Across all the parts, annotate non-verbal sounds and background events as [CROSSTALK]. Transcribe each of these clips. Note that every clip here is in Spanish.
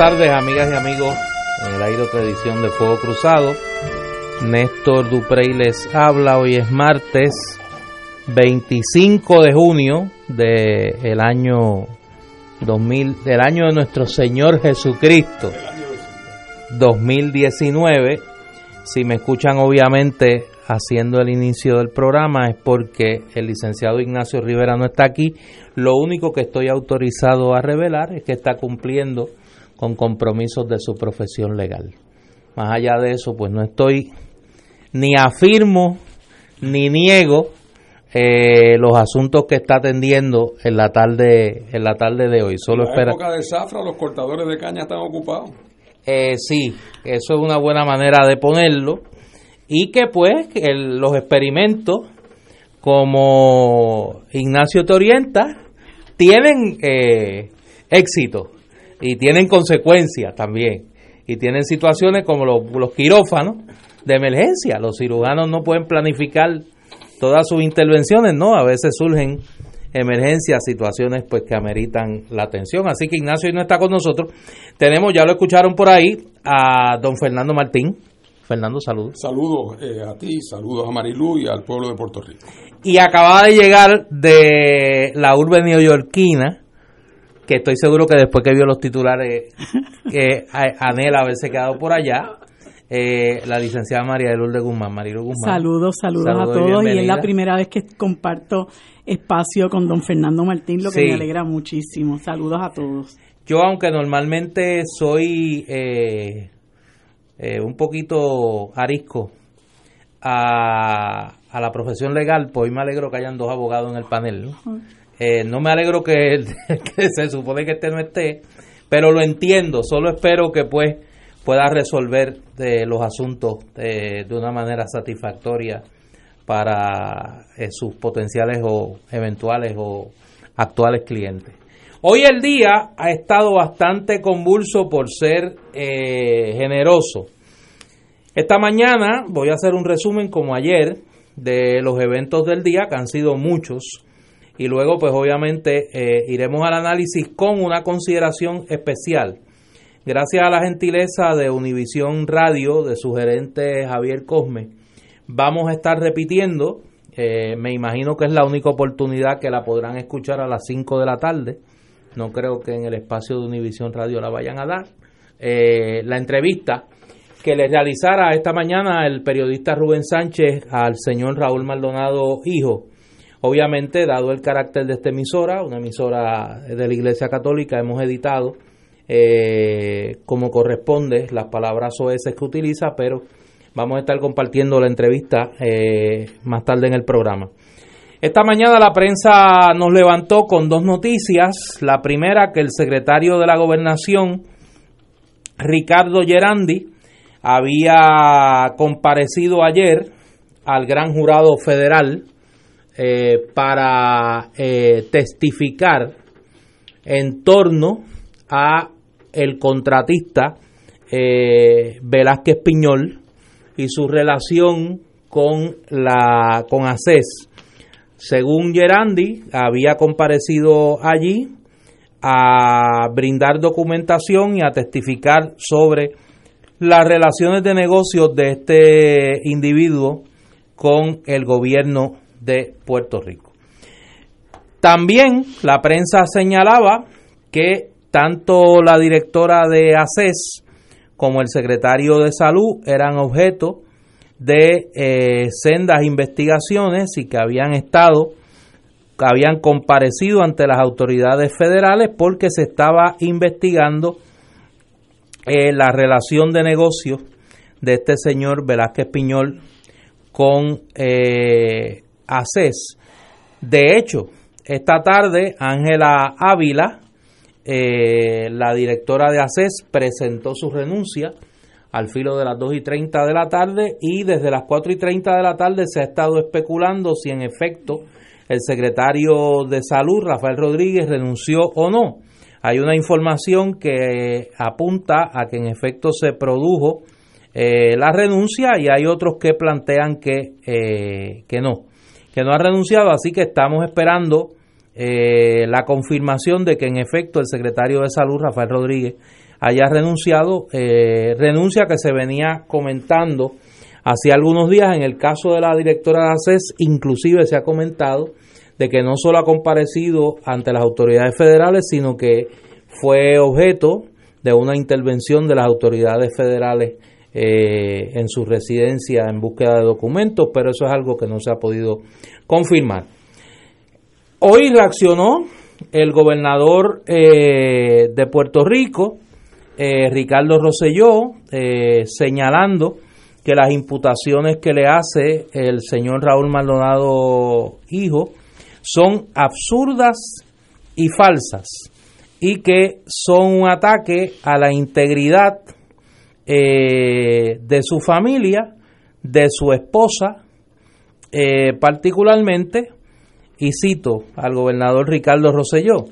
Tardes, amigas y amigos. En el aire otra edición de Fuego Cruzado. Néstor Duprey les habla. Hoy es martes 25 de junio del año 2000, del año de nuestro Señor Jesucristo 2019. Si me escuchan obviamente haciendo el inicio del programa es porque el licenciado Ignacio Rivera no está aquí. Lo único que estoy autorizado a revelar es que está cumpliendo con compromisos de su profesión legal. Más allá de eso, pues no estoy ni afirmo ni niego eh, los asuntos que está atendiendo en la tarde en la tarde de hoy. Solo en la época de zafra, los cortadores de caña están ocupados. Eh, sí, eso es una buena manera de ponerlo. Y que pues los experimentos, como Ignacio te orienta, tienen eh, éxito y tienen consecuencias también. Y tienen situaciones como los, quirófanos de emergencia. Los cirujanos no pueden planificar todas sus intervenciones, ¿no? A veces surgen emergencias, situaciones pues que ameritan la atención. Así que Ignacio hoy no está con nosotros. Tenemos, ya lo escucharon por ahí, a don Fernando Martín. Fernando, saludos. Saludos eh, a ti, saludos a Marilú y al pueblo de Puerto Rico. Y acaba de llegar de la urbe neoyorquina, que estoy seguro que después que vio los titulares [LAUGHS] que anhela haberse quedado por allá. Eh, la licenciada María de Lourdes Guzmán. Marilu Guzmán. Saludos, saludos, a todos. Y, es la primera vez que comparto espacio con don Fernando Martín, lo que me alegra muchísimo. Saludos a todos. Yo, aunque normalmente soy eh, eh, un poquito arisco a, a, la profesión legal, pues hoy me alegro que hayan dos abogados en el panel. ¿no? Eh, no me alegro [LAUGHS] que, se supone que este no esté, pero lo entiendo. Solo espero que pues pueda resolver eh, los asuntos eh, de una manera satisfactoria para sus potenciales o eventuales o actuales clientes. Hoy el día ha estado bastante convulso por ser generoso. Esta mañana voy a hacer un resumen como ayer de los eventos del día, que han sido muchos y luego pues obviamente eh, iremos al análisis con una consideración especial. Gracias a la gentileza de Univisión Radio, de su gerente Javier Cosme, vamos a estar repitiendo, eh, me imagino que es la única oportunidad que la podrán escuchar a las 5 de la tarde, no creo que en el espacio de Univisión Radio la vayan a dar, eh, la entrevista que le realizara esta mañana el periodista Rubén Sánchez al señor Raúl Maldonado Hijo, Obviamente, dado el carácter de esta emisora, una emisora de la Iglesia Católica, hemos editado eh, como corresponde las palabras OS que utiliza, pero vamos a estar compartiendo la entrevista eh, más tarde en el programa. Esta mañana la prensa nos levantó con dos noticias. La primera, que el secretario de la gobernación, Ricardo Gerandi, había comparecido ayer al gran jurado federal eh, para eh, testificar en torno a el contratista eh, Velázquez Piñol y su relación con la con ACES. Según Gerandi, había comparecido allí a brindar documentación y a testificar sobre las relaciones de negocios de este individuo con el gobierno de Puerto Rico. También la prensa señalaba que tanto la directora de ACES como el secretario de Salud eran objeto de eh, sendas investigaciones y que habían estado, habían comparecido ante las autoridades federales porque se estaba investigando eh, la relación de negocios de este señor Velázquez Piñol con eh, ACES. De hecho, esta tarde Ángela Ávila, eh, la directora de ACES, presentó su renuncia al filo de las 2 y 30 de la tarde y desde las 4 y 30 de la tarde se ha estado especulando si en efecto el secretario de Salud, Rafael Rodríguez, renunció o no. Hay una información que apunta a que en efecto se produjo eh, la renuncia y hay otros que plantean que, eh, que no, que no ha renunciado, así que estamos esperando eh, la confirmación de que en efecto el secretario de Salud, Rafael Rodríguez, haya renunciado, renuncia que se venía comentando hace algunos días, en el caso de la directora de ACES, inclusive se ha comentado de que no solo ha comparecido ante las autoridades federales, sino que fue objeto de una intervención de las autoridades federales eh, en su residencia en búsqueda de documentos, pero eso es algo que no se ha podido confirmar. Hoy reaccionó el gobernador eh, de Puerto Rico, eh, Ricardo Rosselló, señalando que las imputaciones que le hace el señor Raúl Maldonado Hijo son absurdas y falsas y que son un ataque a la integridad eh, de su familia, de su esposa, eh, particularmente, y cito al gobernador Ricardo Rosselló,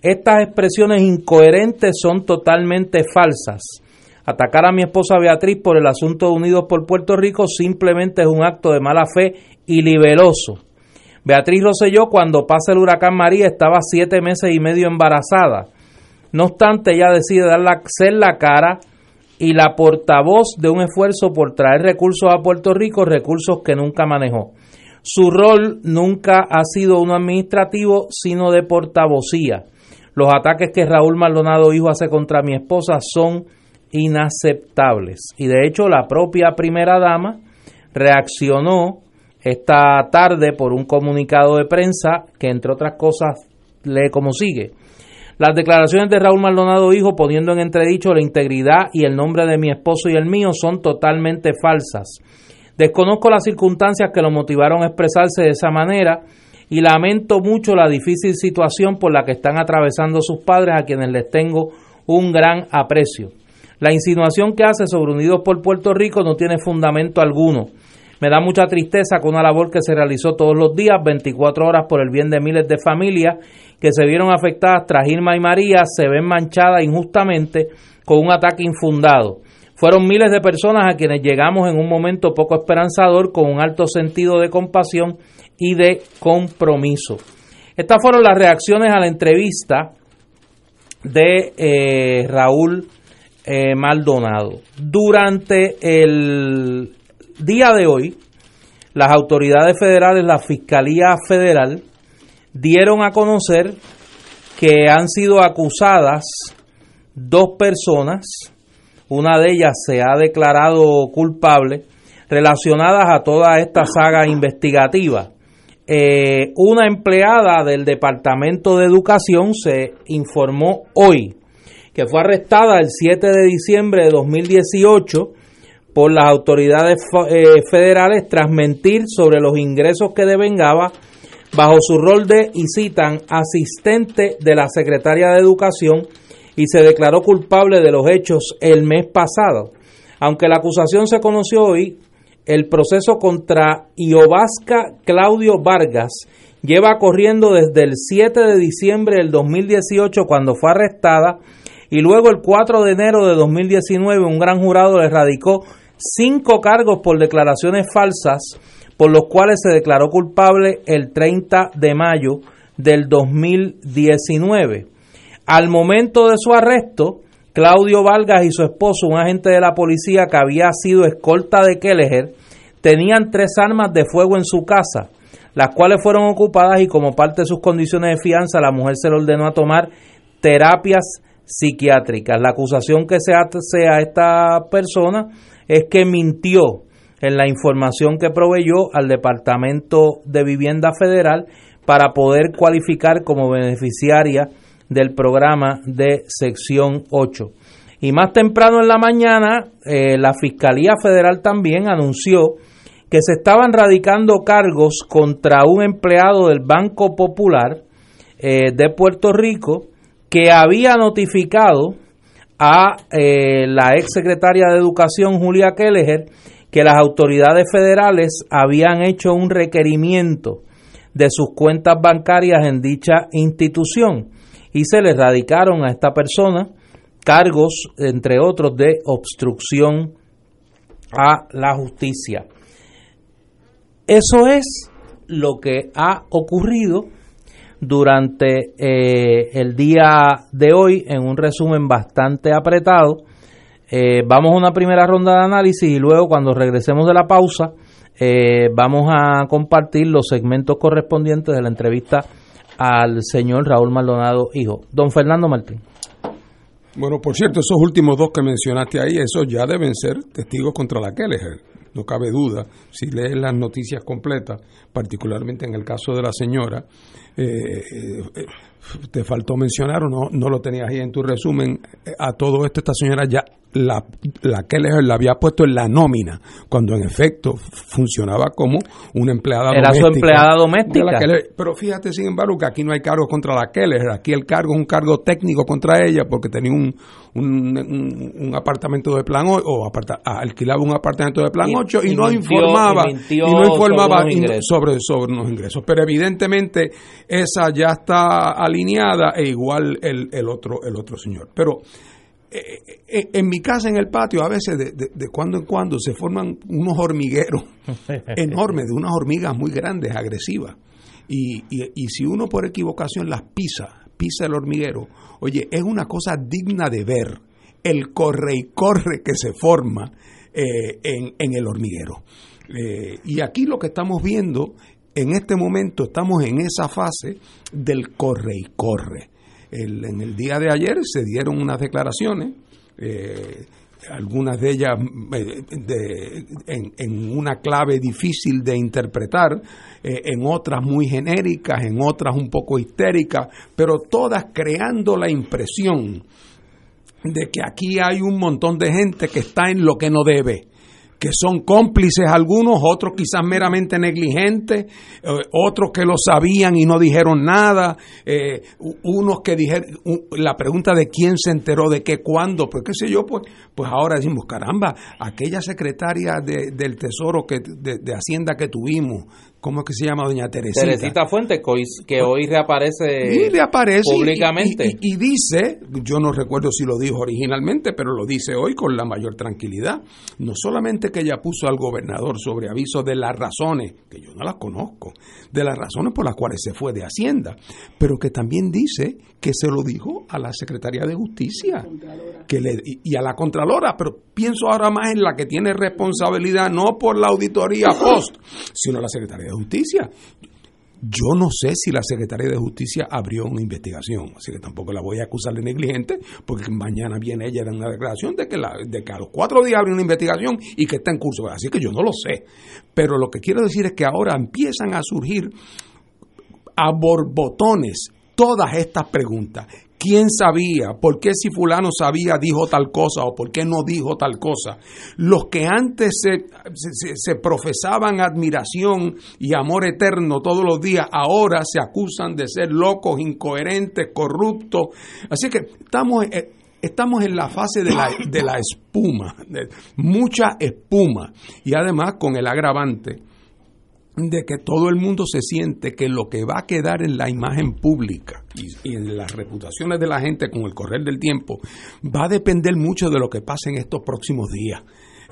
estas expresiones incoherentes son totalmente falsas. Atacar a mi esposa Beatriz por el asunto de Unidos por Puerto Rico simplemente es un acto de mala fe y libeloso Beatriz Rosselló, cuando pasa el huracán María, estaba siete meses y medio embarazada. No obstante, ella decide dar la, ser la cara y la portavoz de un esfuerzo por traer recursos a Puerto Rico, recursos que nunca manejó. Su rol nunca ha sido uno administrativo, sino de portavocía. Los ataques que Raúl Maldonado hijo hace contra mi esposa son inaceptables. Y de hecho, la propia primera dama reaccionó esta tarde por un comunicado de prensa que, entre otras cosas, lee como sigue. Las declaraciones de Raúl Maldonado Hijo poniendo en entredicho la integridad y el nombre de mi esposo y el mío son totalmente falsas. Desconozco las circunstancias que lo motivaron a expresarse de esa manera y lamento mucho la difícil situación por la que están atravesando sus padres a quienes les tengo un gran aprecio. La insinuación que hace sobre Unidos por Puerto Rico no tiene fundamento alguno. Me da mucha tristeza con una labor que se realizó todos los días, 24 horas por el bien de miles de familias que se vieron afectadas tras Irma y María, se ven manchadas injustamente con un ataque infundado. Fueron miles de personas a quienes llegamos en un momento poco esperanzador con un alto sentido de compasión y de compromiso. Estas fueron las reacciones a la entrevista de eh, Raúl eh, Maldonado. Durante el día de hoy, las autoridades federales, la Fiscalía Federal, dieron a conocer que han sido acusadas dos personas, una de ellas se ha declarado culpable, relacionadas a toda esta saga investigativa. Eh, una empleada del Departamento de Educación se informó hoy que fue arrestada el 7 de diciembre de 2018 por las autoridades eh, federales tras mentir sobre los ingresos que devengaba bajo su rol de, y citan, asistente de la secretaria de Educación y se declaró culpable de los hechos el mes pasado. Aunque la acusación se conoció hoy, el proceso contra Iobasca Claudio Vargas lleva corriendo desde el 7 de diciembre del 2018 cuando fue arrestada y luego el 4 de enero de 2019 un gran jurado le radicó cinco cargos por declaraciones falsas, por los cuales se declaró culpable el 30 de mayo del 2019. Al momento de su arresto, Claudio Vargas y su esposo, un agente de la policía que había sido escolta de Kelleher, tenían tres armas de fuego en su casa, las cuales fueron ocupadas y como parte de sus condiciones de fianza, la mujer se le ordenó a tomar terapias psiquiátricas. La acusación que se hace a esta persona es que mintió en la información que proveyó al Departamento de Vivienda Federal para poder cualificar como beneficiaria del programa de sección 8. Y más temprano en la mañana, eh, la Fiscalía Federal también anunció que se estaban radicando cargos contra un empleado del Banco Popular eh, de Puerto Rico que había notificado a eh, la ex secretaria de Educación, Julia Kelleher, que las autoridades federales habían hecho un requerimiento de sus cuentas bancarias en dicha institución y se le radicaron a esta persona cargos, entre otros, de obstrucción a la justicia. Eso es lo que ha ocurrido durante eh, el día de hoy en un resumen bastante apretado. Eh, vamos a una primera ronda de análisis y luego cuando regresemos de la pausa eh, vamos a compartir los segmentos correspondientes de la entrevista al señor Raúl Maldonado, hijo. Don Fernando Martín. Bueno, por cierto, esos últimos dos que mencionaste ahí, esos ya deben ser testigos contra la Kelleher no cabe duda, si lees las noticias completas, particularmente en el caso de la señora, eh, eh, te faltó mencionar o no, no lo tenías ahí en tu resumen, a todo esto esta señora ya la, la Keller la había puesto en la nómina, cuando en efecto funcionaba como una empleada Era su empleada doméstica. pero fíjate, sin embargo, que aquí no hay cargo contra la Keller, aquí el cargo es un cargo técnico contra ella porque tenía un, un, apartamento de plan o aparta, alquilaba un apartamento de plan 8 y, no informaba y, no informaba sobre, sobre, los ingresos. Pero evidentemente esa ya está alineada e igual el, el otro el otro señor. Pero en mi casa, en el patio, a veces de, de, cuando en cuando se forman unos hormigueros [LAUGHS] enormes, de unas hormigas muy grandes, agresivas. Y, y, y, si uno por equivocación las pisa, pisa el hormiguero, oye, es una cosa digna de ver el corre y corre que se forma eh, en, en, el hormiguero. y aquí lo que estamos viendo, en este momento estamos en esa fase del corre y corre en el día de ayer se dieron unas declaraciones, eh, algunas de ellas eh, en, una clave difícil de interpretar, eh, en otras muy genéricas, en otras un poco histéricas, pero todas creando la impresión de que aquí hay un montón de gente que está en lo que no debe que son cómplices algunos, otros quizás meramente negligentes, eh, otros que lo sabían y no dijeron nada, eh, unos que dijeron, la pregunta de quién se enteró de qué, cuándo, pues qué sé yo, pues, pues ahora decimos, caramba, aquella secretaria del Tesoro que, de Hacienda que tuvimos, ¿Cómo es que se llama doña Teresita? Teresita Fuentes, que hoy, reaparece, públicamente. Y, dice, yo no recuerdo si lo dijo originalmente, pero lo dice hoy con la mayor tranquilidad. No solamente que ella puso al gobernador sobre aviso de las razones, que yo no las conozco, de las razones por las cuales se fue de Hacienda, pero que también dice que se lo dijo a la Secretaría de Justicia que le, y a la Contralora, pero pienso ahora más en la que tiene responsabilidad no por la auditoría post, sino la Secretaría Justicia. Yo no sé si la Secretaría de Justicia abrió una investigación, así que tampoco la voy a acusar de negligente, porque mañana viene ella de una declaración de que, de que a los cuatro días abre una investigación y que está en curso. Así que yo no lo sé. Pero lo que quiero decir es que ahora empiezan a surgir a borbotones todas estas preguntas. ¿Quién sabía? ¿Por qué si fulano sabía dijo tal cosa o por qué no dijo tal cosa? Los que antes se, profesaban admiración y amor eterno todos los días, ahora se acusan de ser locos, incoherentes, corruptos. Así que estamos, eh, estamos en la fase de la, de la espuma, mucha espuma y además con el agravante de que todo el mundo se siente que lo que va a quedar en la imagen pública y, en las reputaciones de la gente con el correr del tiempo va a depender mucho de lo que pase en estos próximos días.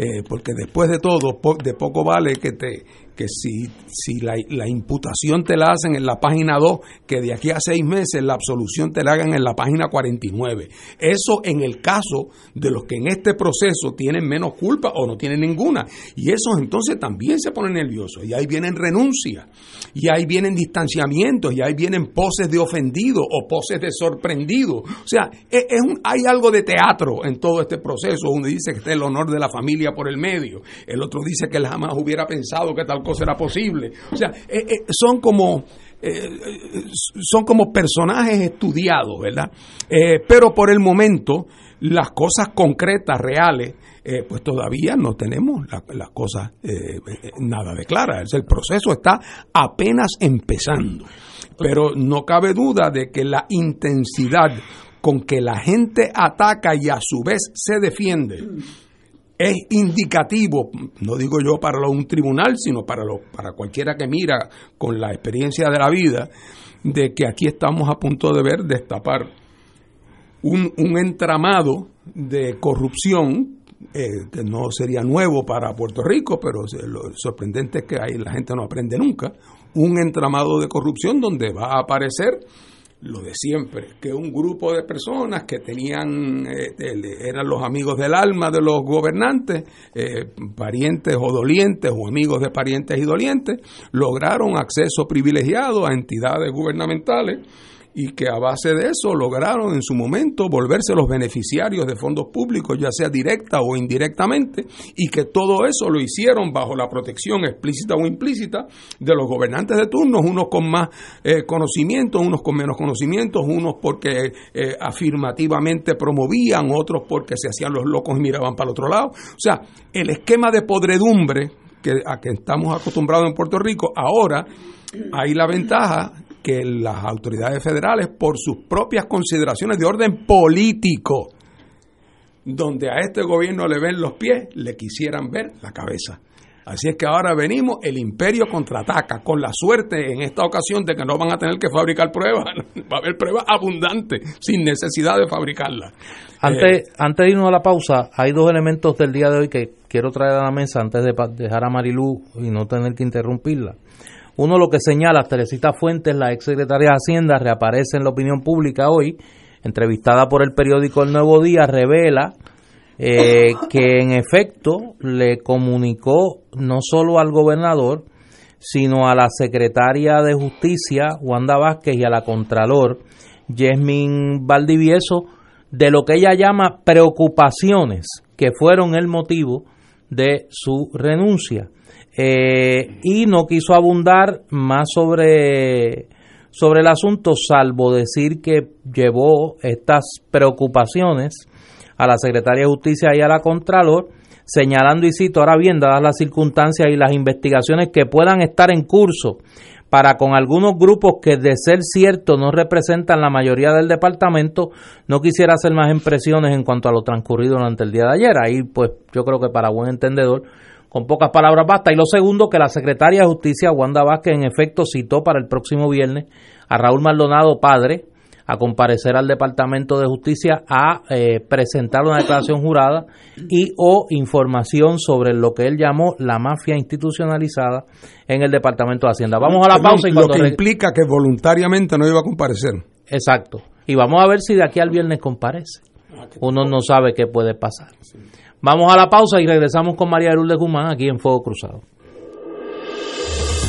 Eh, porque después de todo, de poco vale que te, que si, si la, la, imputación te la hacen en la página 2, que de aquí a seis meses la absolución te la hagan en la página 49. Eso en el caso de los que en este proceso tienen menos culpa o no tienen ninguna. Y esos entonces también se ponen nerviosos. Y ahí vienen renuncias, y ahí vienen distanciamientos, y ahí vienen poses de ofendido o poses de sorprendido. O sea, es, un, hay algo de teatro en todo este proceso. Uno dice que está el honor de la familia por el medio, el otro dice que él jamás hubiera pensado que tal será posible. O sea, eh, eh, son como... Eh, son como personajes estudiados, ¿verdad? pero por el momento, las cosas concretas, reales, pues todavía no tenemos las cosas nada de claras. El proceso está apenas empezando. Pero no cabe duda de que la intensidad con que la gente ataca y a su vez se defiende es indicativo, no digo yo para un tribunal, sino para, lo, para cualquiera que mira con la experiencia de la vida, de que aquí estamos a punto de ver destapar un, un entramado de corrupción eh, que no sería nuevo para Puerto Rico, pero lo sorprendente es que ahí la gente no aprende nunca, un entramado de corrupción donde va a aparecer lo de siempre, que un grupo de personas que tenían, eh, eran los amigos del alma de los gobernantes, eh, parientes o dolientes o amigos de parientes y dolientes, lograron acceso privilegiado a entidades gubernamentales y que a base de eso lograron en su momento volverse los beneficiarios de fondos públicos, ya sea directa o indirectamente, y que todo eso lo hicieron bajo la protección explícita o implícita de los gobernantes de turnos, unos con más eh, conocimientos, unos con menos conocimientos, unos porque eh, afirmativamente promovían, otros porque se hacían los locos y miraban para el otro lado. O sea, el esquema de podredumbre que, a que estamos acostumbrados en Puerto Rico, ahora hay la ventaja que las autoridades federales, por sus propias consideraciones de orden político, donde a este gobierno le ven los pies, le quisieran ver la cabeza. Así es que ahora venimos, el imperio contraataca, con la suerte en esta ocasión de que no van a tener que fabricar pruebas, [LAUGHS] va a haber pruebas abundantes, sin necesidad de fabricarlas. Antes, eh, antes de irnos a la pausa, hay dos elementos del día de hoy que quiero traer a la mesa antes de dejar a Marilú y no tener que interrumpirla. Uno lo que señala, Teresita Fuentes, la ex secretaria de Hacienda, reaparece en la opinión pública hoy, entrevistada por el periódico El Nuevo Día, revela eh, [LAUGHS] que en efecto le comunicó no solo al gobernador, sino a la secretaria de Justicia, Wanda Vázquez, y a la Contralor, Yasmin Valdivieso, de lo que ella llama preocupaciones que fueron el motivo de su renuncia. Eh, y no quiso abundar más sobre, sobre el asunto, salvo decir que llevó estas preocupaciones a la Secretaría de Justicia y a la Contralor, señalando, y cito, ahora bien, dadas las circunstancias y las investigaciones que puedan estar en curso para con algunos grupos que de ser cierto no representan la mayoría del departamento, no quisiera hacer más impresiones en cuanto a lo transcurrido durante el día de ayer. Ahí pues yo creo que para buen entendedor con pocas palabras basta. Y lo segundo, que la secretaria de Justicia, Wanda Vázquez, en efecto citó para el próximo viernes a Raúl Maldonado, padre, a comparecer al Departamento de Justicia a eh, presentar una declaración jurada y o información sobre lo que él llamó la mafia institucionalizada en el Departamento de Hacienda. Vamos a la pausa y Lo que implica que voluntariamente no iba a comparecer. Exacto. Y vamos a ver si de aquí al viernes comparece. Ah, Uno no sabe qué puede pasar. Vamos a la pausa y regresamos con María de Guzmán aquí en Fuego Cruzado.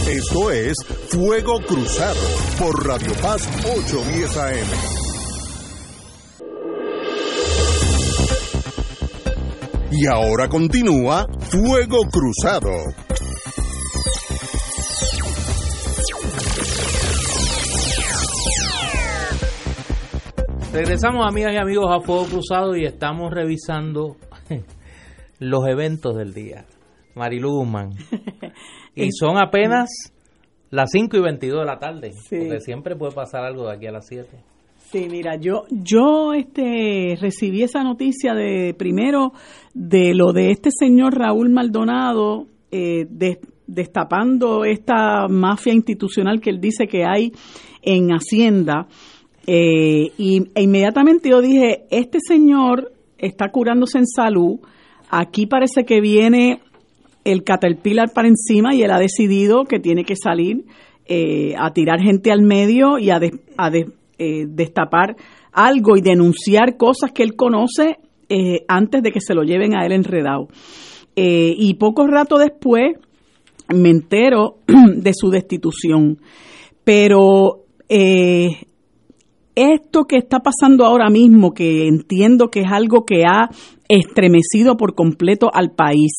Esto es Fuego Cruzado por Radio Paz 810 AM. Y ahora continúa Fuego Cruzado. Regresamos amigas y amigos a Fuego Cruzado y estamos revisando los eventos del día. Marilu Guzmán. [LAUGHS] y son apenas las 5 y 22 de la tarde, porque siempre puede pasar algo de aquí a las 7. Sí, mira, yo yo este recibí esa noticia de primero de lo de este señor Raúl Maldonado eh, destapando esta mafia institucional que él dice que hay en Hacienda eh, y, e inmediatamente yo dije este señor está curándose en salud aquí parece que viene el caterpillar para encima y él ha decidido que tiene que salir eh, a tirar gente al medio y a, eh, destapar algo y denunciar cosas que él conoce eh, antes de que se lo lleven a él enredado. y poco rato después me entero [CLEARS THROAT] de su destitución. Pero esto que está pasando ahora mismo, que entiendo que es algo que ha estremecido por completo al país,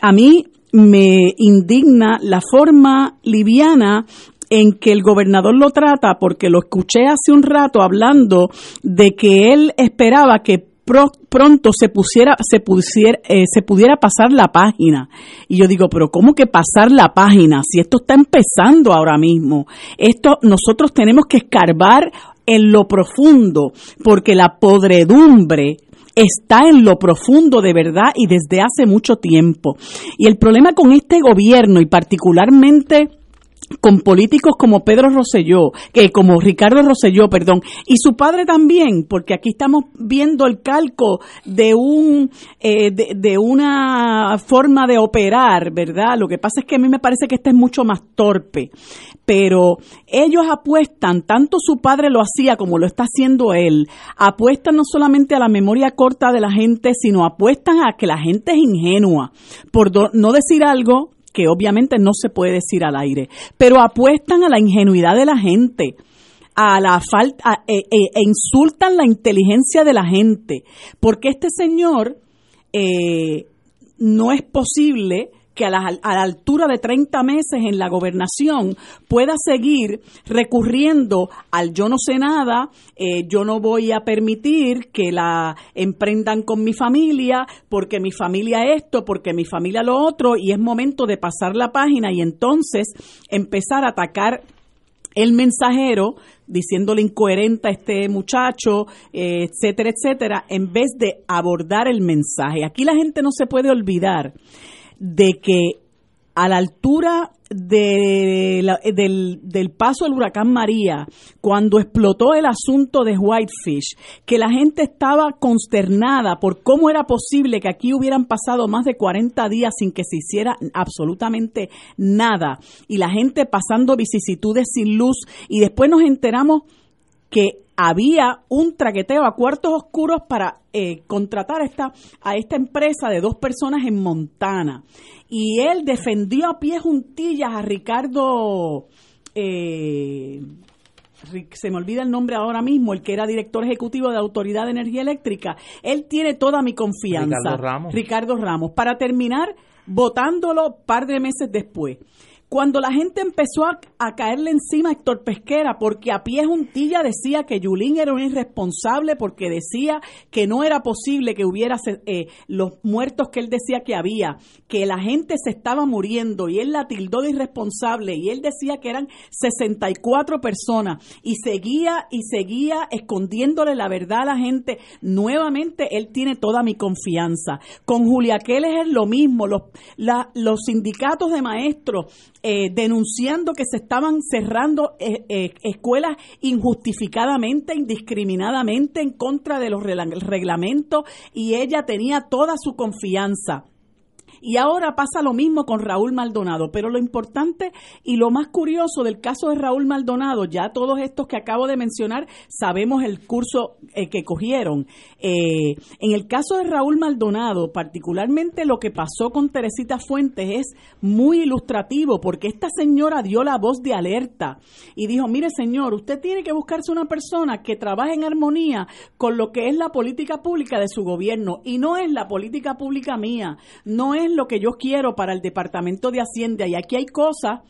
a mí me indigna la forma liviana en que el gobernador lo trata, porque lo escuché hace un rato hablando de que él esperaba que pronto se pusiera eh, se pudiera pasar la página. Y yo digo pero cómo que pasar la página si esto está empezando ahora mismo. Esto nosotros tenemos que escarbar en lo profundo porque la podredumbre está en lo profundo de verdad y desde hace mucho tiempo. Y el problema con este gobierno y particularmente con políticos como Pedro Rosselló, que como Ricardo Rosselló, perdón, y su padre también, porque aquí estamos viendo el calco de un eh, de, una forma de operar, ¿verdad? Lo que pasa es que a mí me parece que este es mucho más torpe, pero ellos apuestan, tanto su padre lo hacía como lo está haciendo él, apuestan no solamente a la memoria corta de la gente, sino apuestan a que la gente es ingenua, por no decir algo que obviamente no se puede decir al aire, pero apuestan a la ingenuidad de la gente, a la falta e, e, e, insultan la inteligencia de la gente, porque este señor eh, no es posible que a la, altura de 30 meses en la gobernación pueda seguir recurriendo al yo no sé nada, eh, yo no voy a permitir que la emprendan con mi familia, porque mi familia esto, porque mi familia lo otro, y es momento de pasar la página y entonces empezar a atacar el mensajero diciéndole incoherente a este muchacho, eh, etcétera, etcétera, en vez de abordar el mensaje. Aquí la gente no se puede olvidar de que a la altura de del, del, paso del huracán María, cuando explotó el asunto de Whitefish, que la gente estaba consternada por cómo era posible que aquí hubieran pasado más de 40 días sin que se hiciera absolutamente nada, y la gente pasando vicisitudes sin luz, y después nos enteramos que había un traqueteo a cuartos oscuros para eh, contratar a esta, a esta empresa de dos personas en Montana. Y él defendió a pie juntillas a Ricardo, eh, se me olvida el nombre ahora mismo, el que era director ejecutivo de Autoridad de Energía Eléctrica. Él tiene toda mi confianza. Ricardo Ramos. Ricardo Ramos. Para terminar, votándolo par de meses después. Cuando la gente empezó a, caerle encima a Héctor Pesquera, porque a pie juntilla decía que Yulín era un irresponsable, porque decía que no era posible que hubiera eh, los muertos que él decía que había, que la gente se estaba muriendo y él la tildó de irresponsable y él decía que eran 64 personas y seguía y seguía escondiéndole la verdad a la gente. Nuevamente él tiene toda mi confianza. Con Julia Keller es lo mismo, los, los sindicatos de maestros eh, denunciando que se estaban cerrando eh, eh, escuelas injustificadamente, indiscriminadamente en contra de los reglamentos y ella tenía toda su confianza. Y ahora pasa lo mismo con Raúl Maldonado. Pero lo importante y lo más curioso del caso de Raúl Maldonado, ya todos estos que acabo de mencionar sabemos el curso eh, que cogieron. Eh, en el caso de Raúl Maldonado, particularmente lo que pasó con Teresita Fuentes es muy ilustrativo porque esta señora dio la voz de alerta y dijo, mire señor, usted tiene que buscarse una persona que trabaje en armonía con lo que es la política pública de su gobierno y no es la política pública mía, no es lo que yo quiero para el Departamento de Hacienda y aquí hay cosas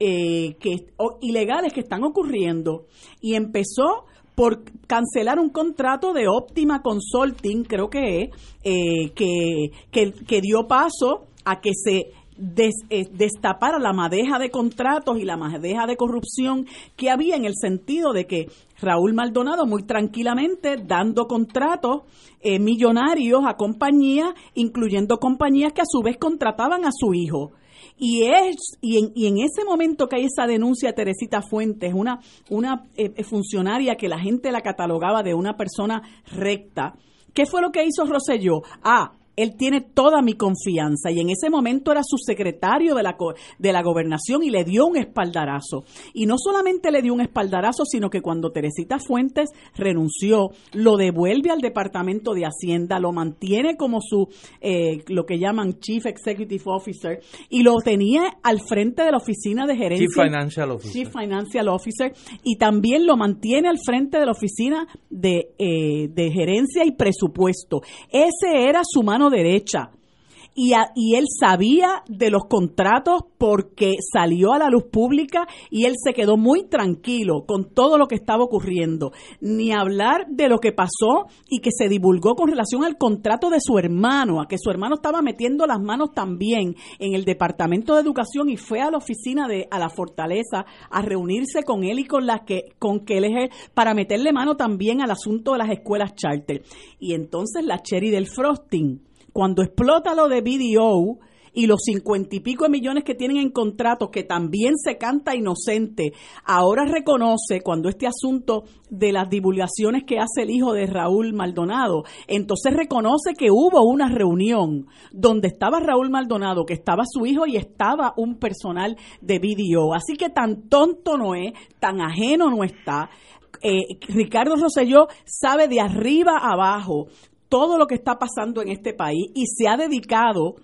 eh, que ilegales que están ocurriendo. Y empezó por cancelar un contrato de óptima consulting, creo que eh, que, que, dio paso a que se eh, destapara la madeja de contratos y la madeja de corrupción que había en el sentido de que Raúl Maldonado muy tranquilamente dando contratos eh, millonarios a compañías, incluyendo compañías que a su vez contrataban a su hijo. Y, es, y, en, y en ese momento que hay esa denuncia de Teresita Fuentes, una, una eh, funcionaria que la gente la catalogaba de una persona recta, ¿qué fue lo que hizo Rosselló? Ah, él tiene toda mi confianza y en ese momento era subsecretario de la, de la gobernación y le dio un espaldarazo. Y no solamente le dio un espaldarazo, sino que cuando Teresita Fuentes renunció, lo devuelve al Departamento de Hacienda, lo mantiene como su, eh, lo que llaman Chief Executive Officer, y lo tenía al frente de la oficina de gerencia. Chief Financial Officer. Chief Financial Officer, y también lo mantiene al frente de la oficina de, eh, de gerencia y presupuesto. Ese era su mano derecha. Y, él sabía de los contratos porque salió a la luz pública y él se quedó muy tranquilo con todo lo que estaba ocurriendo. Ni hablar de lo que pasó y que se divulgó con relación al contrato de su hermano, a que su hermano estaba metiendo las manos también en el Departamento de Educación y fue a la oficina de a la Fortaleza a reunirse con él y con la que con que él para meterle mano también al asunto de las escuelas charter. Y entonces la Cherry del Frosting cuando explota lo de BDO y los cincuenta y pico de millones que tienen en contratos, que también se canta inocente, ahora reconoce cuando este asunto de las divulgaciones que hace el hijo de Raúl Maldonado, entonces reconoce que hubo una reunión donde estaba Raúl Maldonado, que estaba su hijo y estaba un personal de BDO. Así que tan tonto no es, tan ajeno no está. Eh, Ricardo Rosselló sabe de arriba abajo todo lo que está pasando en este país y se ha dedicado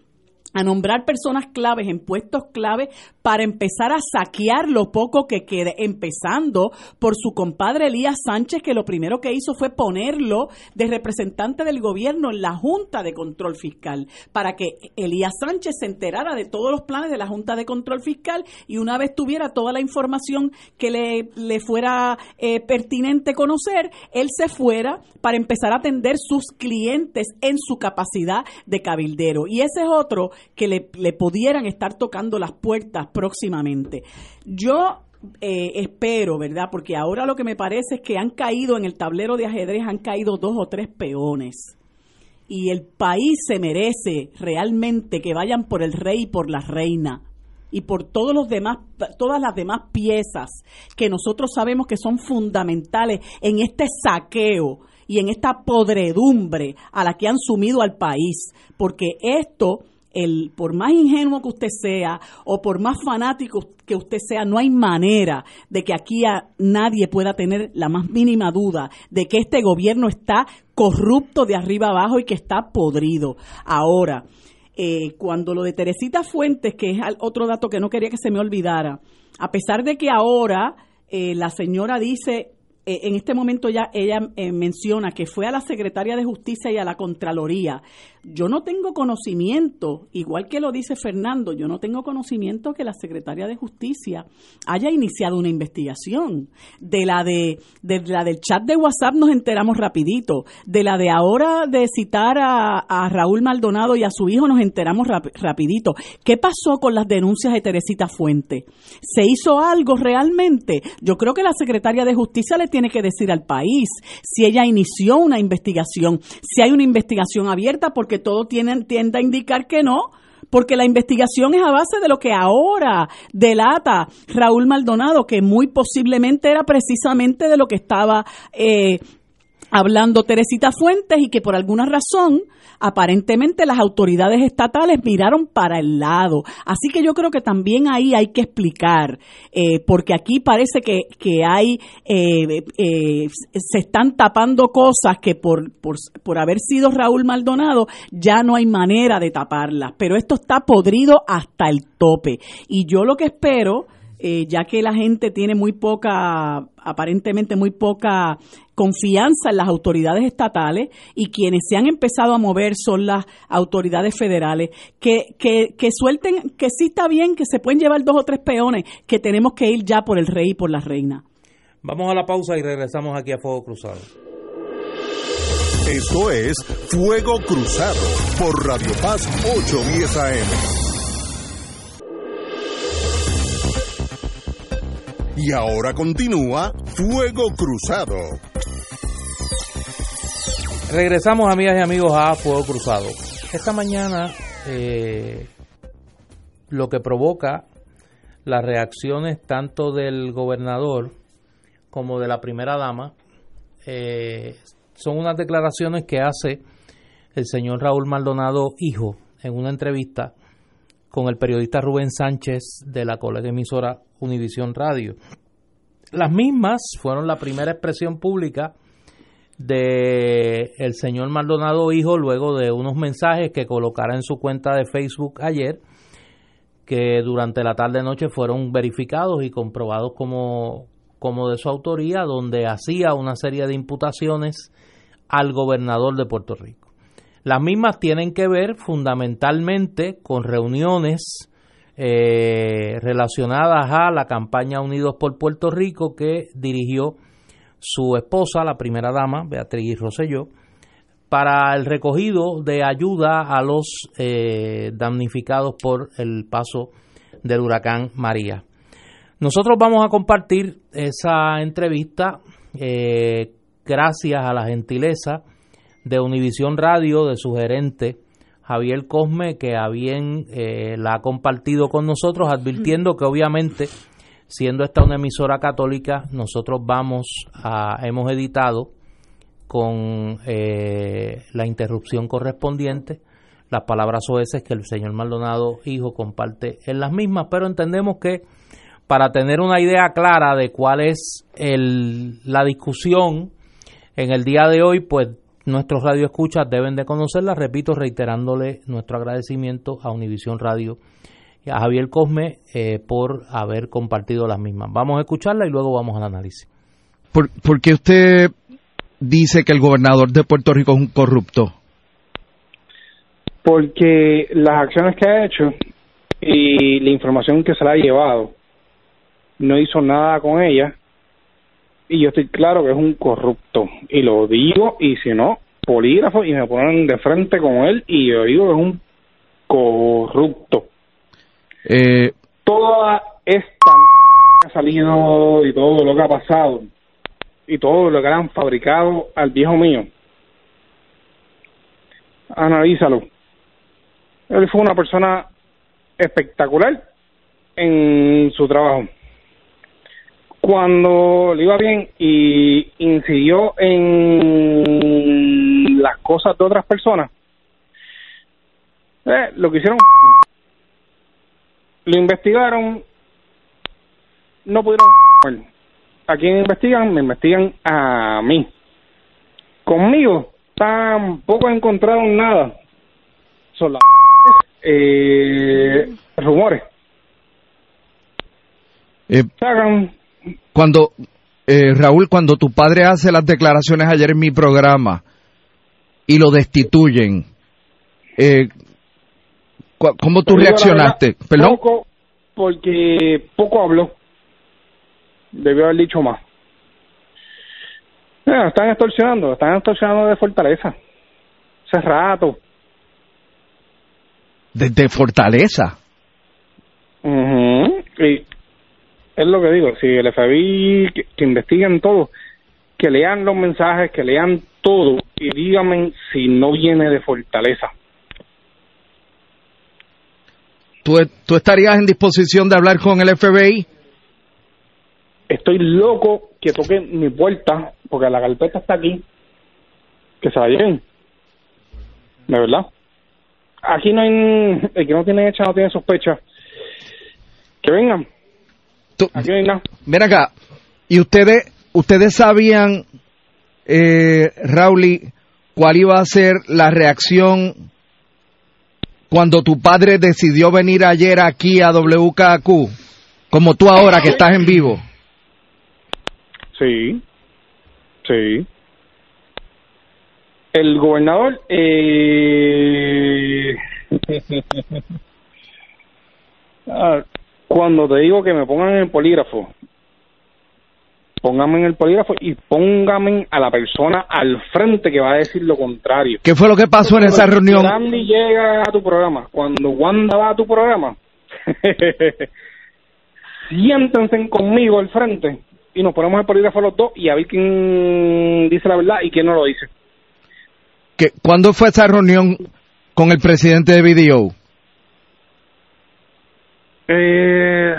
a nombrar personas claves en puestos clave para empezar a saquear lo poco que quede, empezando por su compadre Elías Sánchez, que lo primero que hizo fue ponerlo de representante del gobierno en la Junta de Control Fiscal, para que Elías Sánchez se enterara de todos los planes de la Junta de Control Fiscal y una vez tuviera toda la información que le, le fuera eh, pertinente conocer, él se fuera para empezar a atender sus clientes en su capacidad de cabildero. Y ese es otro que le, le pudieran estar tocando las puertas próximamente. Yo eh, espero, ¿verdad? Porque ahora lo que me parece es que han caído en el tablero de ajedrez, han caído dos o tres peones. Y el país se merece realmente que vayan por el rey y por la reina y por todos los demás, todas las demás piezas que nosotros sabemos que son fundamentales en este saqueo y en esta podredumbre a la que han sumido al país, porque esto el, por más ingenuo que usted sea o por más fanático que usted sea, no hay manera de que aquí nadie pueda tener la más mínima duda de que este gobierno está corrupto de arriba abajo y que está podrido. Ahora, eh, cuando lo de Teresita Fuentes, que es otro dato que no quería que se me olvidara, a pesar de que ahora eh, la señora dice eh, en este momento ya ella eh, menciona que fue a la Secretaría de Justicia y a la Contraloría. Yo no tengo conocimiento, igual que lo dice Fernando, yo no tengo conocimiento que la Secretaría de Justicia haya iniciado una investigación. De la de, la del chat de WhatsApp nos enteramos rapidito. De la de ahora de citar a, Raúl Maldonado y a su hijo nos enteramos rapidito. ¿Qué pasó con las denuncias de Teresita Fuente? ¿Se hizo algo realmente? Yo creo que la Secretaría de Justicia le tiene que decir al país si ella inició una investigación, si hay una investigación abierta, porque todo tiene, tiende a indicar que no porque la investigación es a base de lo que ahora delata Raúl Maldonado, que muy posiblemente era precisamente de lo que estaba eh, hablando Teresita Fuentes y que por alguna razón aparentemente las autoridades estatales miraron para el lado. Así que yo creo que también ahí hay que explicar, eh, porque aquí parece que, que hay, eh, eh, se están tapando cosas que por, por, por haber sido Raúl Maldonado ya no hay manera de taparlas, pero esto está podrido hasta el tope. Y yo lo que espero eh, ya que la gente tiene muy poca, aparentemente muy poca confianza en las autoridades estatales y quienes se han empezado a mover son las autoridades federales, que, que, que suelten, que sí está bien, que se pueden llevar dos o tres peones, que tenemos que ir ya por el rey y por la reina. Vamos a la pausa y regresamos aquí a Fuego Cruzado. Esto es Fuego Cruzado por Radio Paz 810 AM. Y ahora continúa Fuego Cruzado. Regresamos, amigas y amigos, a Fuego Cruzado. Esta mañana eh, lo que provoca las reacciones tanto del gobernador como de la primera dama eh, son unas declaraciones que hace el señor Raúl Maldonado, hijo, en una entrevista con el periodista Rubén Sánchez de la colega emisora Univisión Radio. Las mismas fueron la primera expresión pública de el señor Maldonado hijo luego de unos mensajes que colocara en su cuenta de Facebook ayer que durante la tarde noche fueron verificados y comprobados como, como de su autoría donde hacía una serie de imputaciones al gobernador de Puerto Rico. Las mismas tienen que ver fundamentalmente con reuniones eh, relacionadas a la campaña Unidos por Puerto Rico que dirigió su esposa, la primera dama, Beatriz Rosselló, para el recogido de ayuda a los eh, damnificados por el paso del huracán María. Nosotros vamos a compartir esa entrevista eh, gracias a la gentileza de Univisión Radio, de su gerente Javier Cosme, que a bien eh, la ha compartido con nosotros, advirtiendo que obviamente siendo esta una emisora católica, nosotros vamos a, hemos editado con eh, la interrupción correspondiente las palabras oeces que el señor Maldonado Hijo comparte en las mismas, pero entendemos que para tener una idea clara de cuál es el, la discusión en el día de hoy, pues nuestros radioescuchas deben de conocerla, repito, reiterándole nuestro agradecimiento a Univisión Radio a Javier Cosme eh, por haber compartido las mismas. Vamos a escucharla y luego vamos al análisis. ¿Por, qué usted dice que el gobernador de Puerto Rico es un corrupto? Porque las acciones que ha hecho y la información que se le ha llevado no hizo nada con ella y yo estoy claro que es un corrupto y lo digo y si no polígrafo y me ponen de frente con él y yo digo que es un corrupto eh, Toda esta que ha salido y todo lo que ha pasado y todo lo que han fabricado al viejo mío, analízalo. Él fue una persona espectacular en su trabajo. Cuando le iba bien y incidió en las cosas de otras personas, eh, lo que hicieron lo investigaron, no pudieron. ¿A quién investigan? Me investigan a mí. Conmigo tampoco encontraron nada. Son las eh, rumores. Eh, cuando eh, Raúl, cuando tu padre hace las declaraciones ayer en mi programa y lo destituyen, eh, ¿Cómo tú reaccionaste? ¿Perdón? Poco, porque poco habló. Debió haber dicho más. están extorsionando, están extorsionando de Fortaleza. Hace rato. ¿De, Fortaleza? Y es lo que digo, si el FBI, que, que investiguen todo, que lean los mensajes, que lean todo y díganme si no viene de Fortaleza. ¿Tú, estarías en disposición de hablar con el FBI? Estoy loco que toque mi puerta, porque la carpeta está aquí. Que se la lleven. ¿De verdad? Aquí no hay. El que no tiene hecha no tiene sospecha. Que vengan. Aquí no Ven acá. ¿Y ustedes, ustedes sabían, eh, Rauli, cuál iba a ser la reacción cuando tu padre decidió venir ayer aquí a WKQ, como tú ahora que estás en vivo? Sí, sí. El gobernador, eh... [LAUGHS] Ah, cuando te digo que me pongan en el polígrafo póngame en el polígrafo y póngame a la persona al frente que va a decir lo contrario. ¿Qué fue lo que pasó en esa reunión? Cuando Andy llega a tu programa, cuando Wanda va a tu programa, [LAUGHS] siéntense conmigo al frente y nos ponemos el polígrafo los dos y a ver quién dice la verdad y quién no lo dice. ¿Qué, ¿Cuándo fue esa reunión con el presidente de BDO? Eh,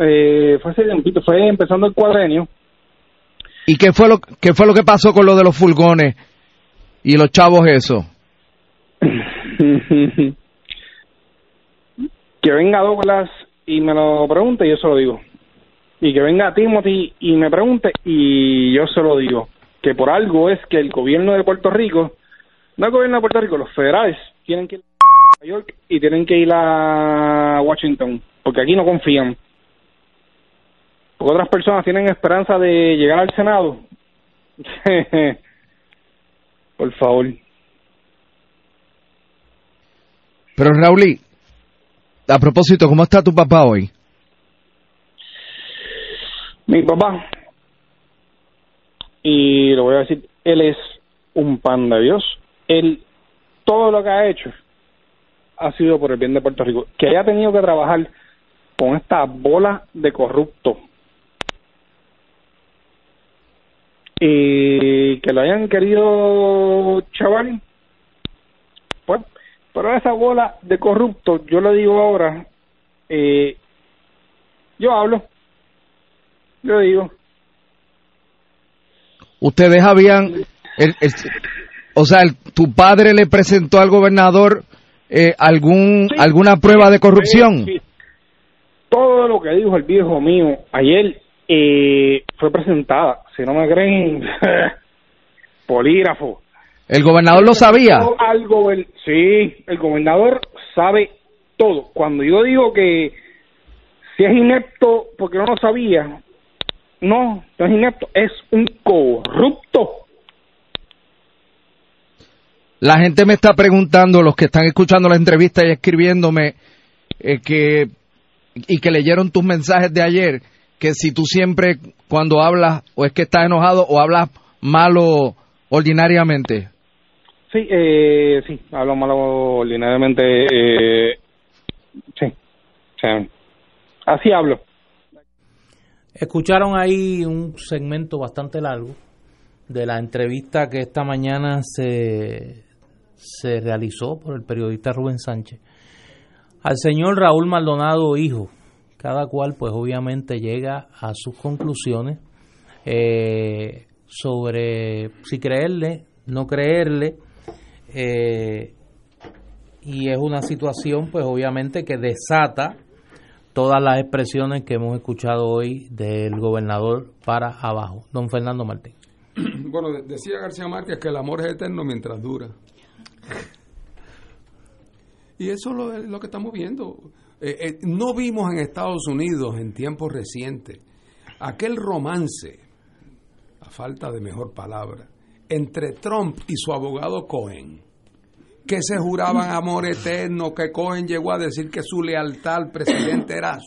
eh, fue hace tiempito, fue empezando el cuadrenio. ¿Y qué fue lo qué fue lo que pasó con lo de los furgones y los chavos eso? [LAUGHS] que venga Douglas y me lo pregunte y yo se lo digo. Y que venga Timothy y me pregunte y yo se lo digo. Que por algo es que el gobierno de Puerto Rico, no el gobierno de Puerto Rico, los federales tienen que ir a Nueva York y tienen que ir a Washington, porque aquí no confían. Porque otras personas tienen esperanza de llegar al Senado. [LAUGHS] por favor. Pero Raúl, a propósito, ¿cómo está tu papá hoy? Mi papá, y lo voy a decir, él es un pan de Dios. Él, todo lo que ha hecho ha sido por el bien de Puerto Rico. Que haya tenido que trabajar con esta bola de corrupto y que lo hayan querido chaval, pues, pero esa bola de corrupto, yo le digo ahora, eh, yo hablo, yo digo. Ustedes habían, o sea, tu padre le presentó al gobernador eh, algún alguna prueba de corrupción. Todo lo que dijo el viejo mío ayer eh, fue presentada. Si no me creen, [LAUGHS] polígrafo. ¿El gobernador lo sabía? Sí, el gobernador sabe todo. Cuando yo digo que si es inepto porque no lo sabía, no, no es inepto, es un corrupto. La gente me está preguntando, los que están escuchando la entrevista y escribiéndome, eh, que y que leyeron tus mensajes de ayer, que si tú siempre cuando hablas o es que estás enojado o hablas malo ordinariamente. Sí, eh, sí, hablo malo ordinariamente. Eh, sí, así hablo. Escucharon ahí un segmento bastante largo de la entrevista que esta mañana se, se realizó por el periodista Rubén Sánchez al señor Raúl Maldonado, hijo, cada cual pues obviamente llega a sus conclusiones eh, sobre si creerle, no creerle, eh, y es una situación pues obviamente que desata todas las expresiones que hemos escuchado hoy del gobernador para abajo. Don Fernando Martín. Bueno, decía García Márquez que el amor es eterno mientras dura. Y eso es lo, que estamos viendo. Eh, eh, no vimos en Estados Unidos en tiempos recientes aquel romance, a falta de mejor palabra, entre Trump y su abogado Cohen, que se juraban amor eterno, que Cohen llegó a decir que su lealtad al presidente era,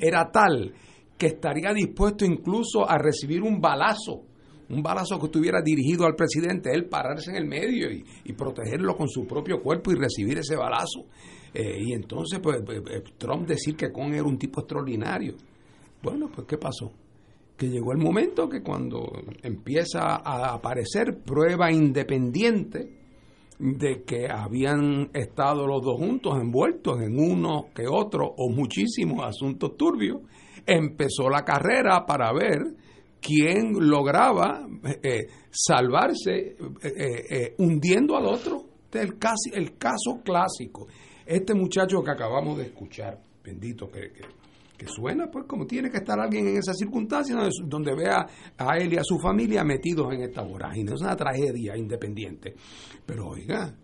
era tal que estaría dispuesto incluso a recibir un balazo un balazo que estuviera dirigido al presidente, él pararse en el medio y, protegerlo con su propio cuerpo y recibir ese balazo. Eh, y entonces, pues, pues, eh, Trump decir que Con era un tipo extraordinario. Bueno, pues, ¿qué pasó? Que llegó el momento que cuando empieza a aparecer prueba independiente de que habían estado los dos juntos envueltos en uno que otro o muchísimos asuntos turbios, empezó la carrera para ver quién lograba eh, salvarse eh, eh, hundiendo al otro. Este es el, casi, el caso clásico. Este muchacho que acabamos de escuchar, bendito que, que, suena, pues como tiene que estar alguien en esa circunstancia donde, vea a él y a su familia metidos en esta vorágine. Es una tragedia independiente. Pero oiga,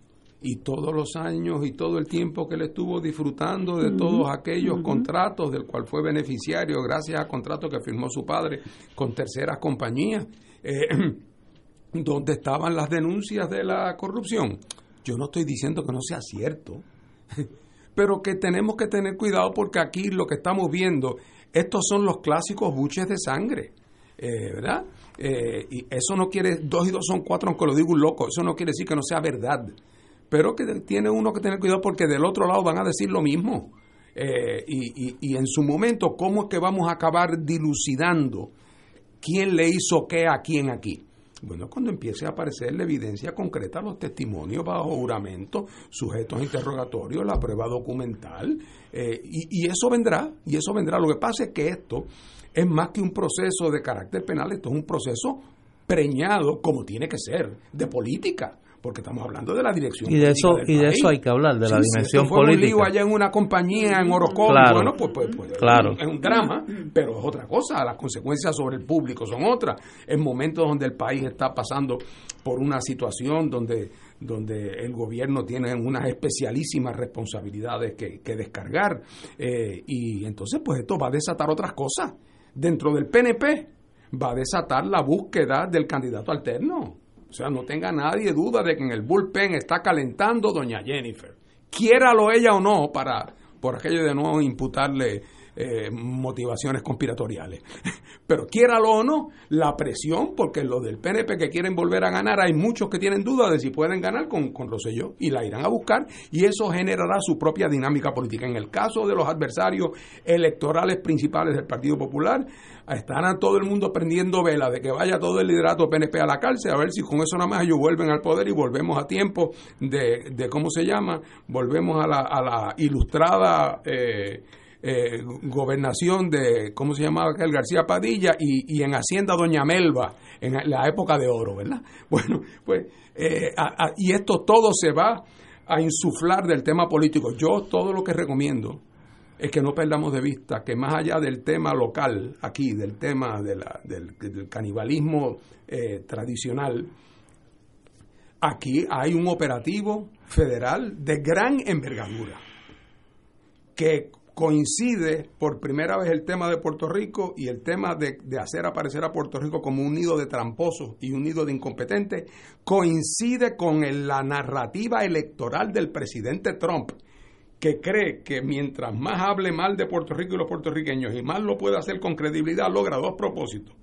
y todos los años y todo el tiempo que él estuvo disfrutando de todos aquellos contratos del cual fue beneficiario gracias a contratos que firmó su padre con terceras compañías, eh, [CLEARS THROAT] donde estaban las denuncias de la corrupción. Yo no estoy diciendo que no sea cierto, [LAUGHS] pero que tenemos que tener cuidado porque aquí lo que estamos viendo, estos son los clásicos buches de sangre, eh, ¿verdad? Eh, y eso no quiere, dos y dos son cuatro, aunque lo digo un loco, eso no quiere decir que no sea verdad pero que tiene uno que tener cuidado porque del otro lado van a decir lo mismo. Eh, y, y, en su momento, ¿cómo es que vamos a acabar dilucidando quién le hizo qué a quién aquí? Bueno, cuando empiece a aparecer la evidencia concreta, los testimonios bajo juramento, sujetos a interrogatorio, la prueba documental, eh, y, y, eso vendrá, y eso vendrá. Lo que pasa es que esto es más que un proceso de carácter penal, esto es un proceso preñado, como tiene que ser, de política porque estamos hablando de la dirección y de eso y de eso hay que hablar de la dimensión fue política un lío allá en una compañía en Orocó bueno pues, pues, pues claro. es un drama pero es otra cosa las consecuencias sobre el público son otras. En momentos donde el país está pasando por una situación donde donde el gobierno tiene unas especialísimas responsabilidades que, que descargar eh, y entonces pues esto va a desatar otras cosas. Dentro del PNP va a desatar la búsqueda del candidato alterno o sea, no tenga nadie duda de que en el bullpen está calentando doña Jennifer. Quiéralo ella o no, para por aquello de no imputarle eh, motivaciones conspiratoriales. [LAUGHS] Pero quiéralo o no, la presión, porque los del PNP que quieren volver a ganar, hay muchos que tienen dudas de si pueden ganar con, con Rosselló y la irán a buscar y eso generará su propia dinámica política. En el caso de los adversarios electorales principales del Partido Popular, están a todo el mundo prendiendo vela de que vaya todo el liderato PNP a la cárcel, a ver si con eso nada más ellos vuelven al poder y volvemos a tiempo de, de ¿cómo se llama? Volvemos a la, a la ilustrada... Eh, eh, gobernación de, ¿cómo se llamaba aquel? García Padilla y, y, en Hacienda Doña Melba, en la época de oro, ¿verdad? [LAUGHS] Bueno, pues, eh, y esto todo se va a insuflar del tema político. Yo todo lo que recomiendo es que no perdamos de vista que más allá del tema local, aquí, del tema del, del, canibalismo eh, tradicional, aquí hay un operativo federal de gran envergadura que coincide por primera vez el tema de Puerto Rico y el tema de, hacer aparecer a Puerto Rico como un nido de tramposos y un nido de incompetentes, coincide con la narrativa electoral del presidente Trump, que cree que mientras más hable mal de Puerto Rico y los puertorriqueños y más lo puede hacer con credibilidad, logra dos propósitos.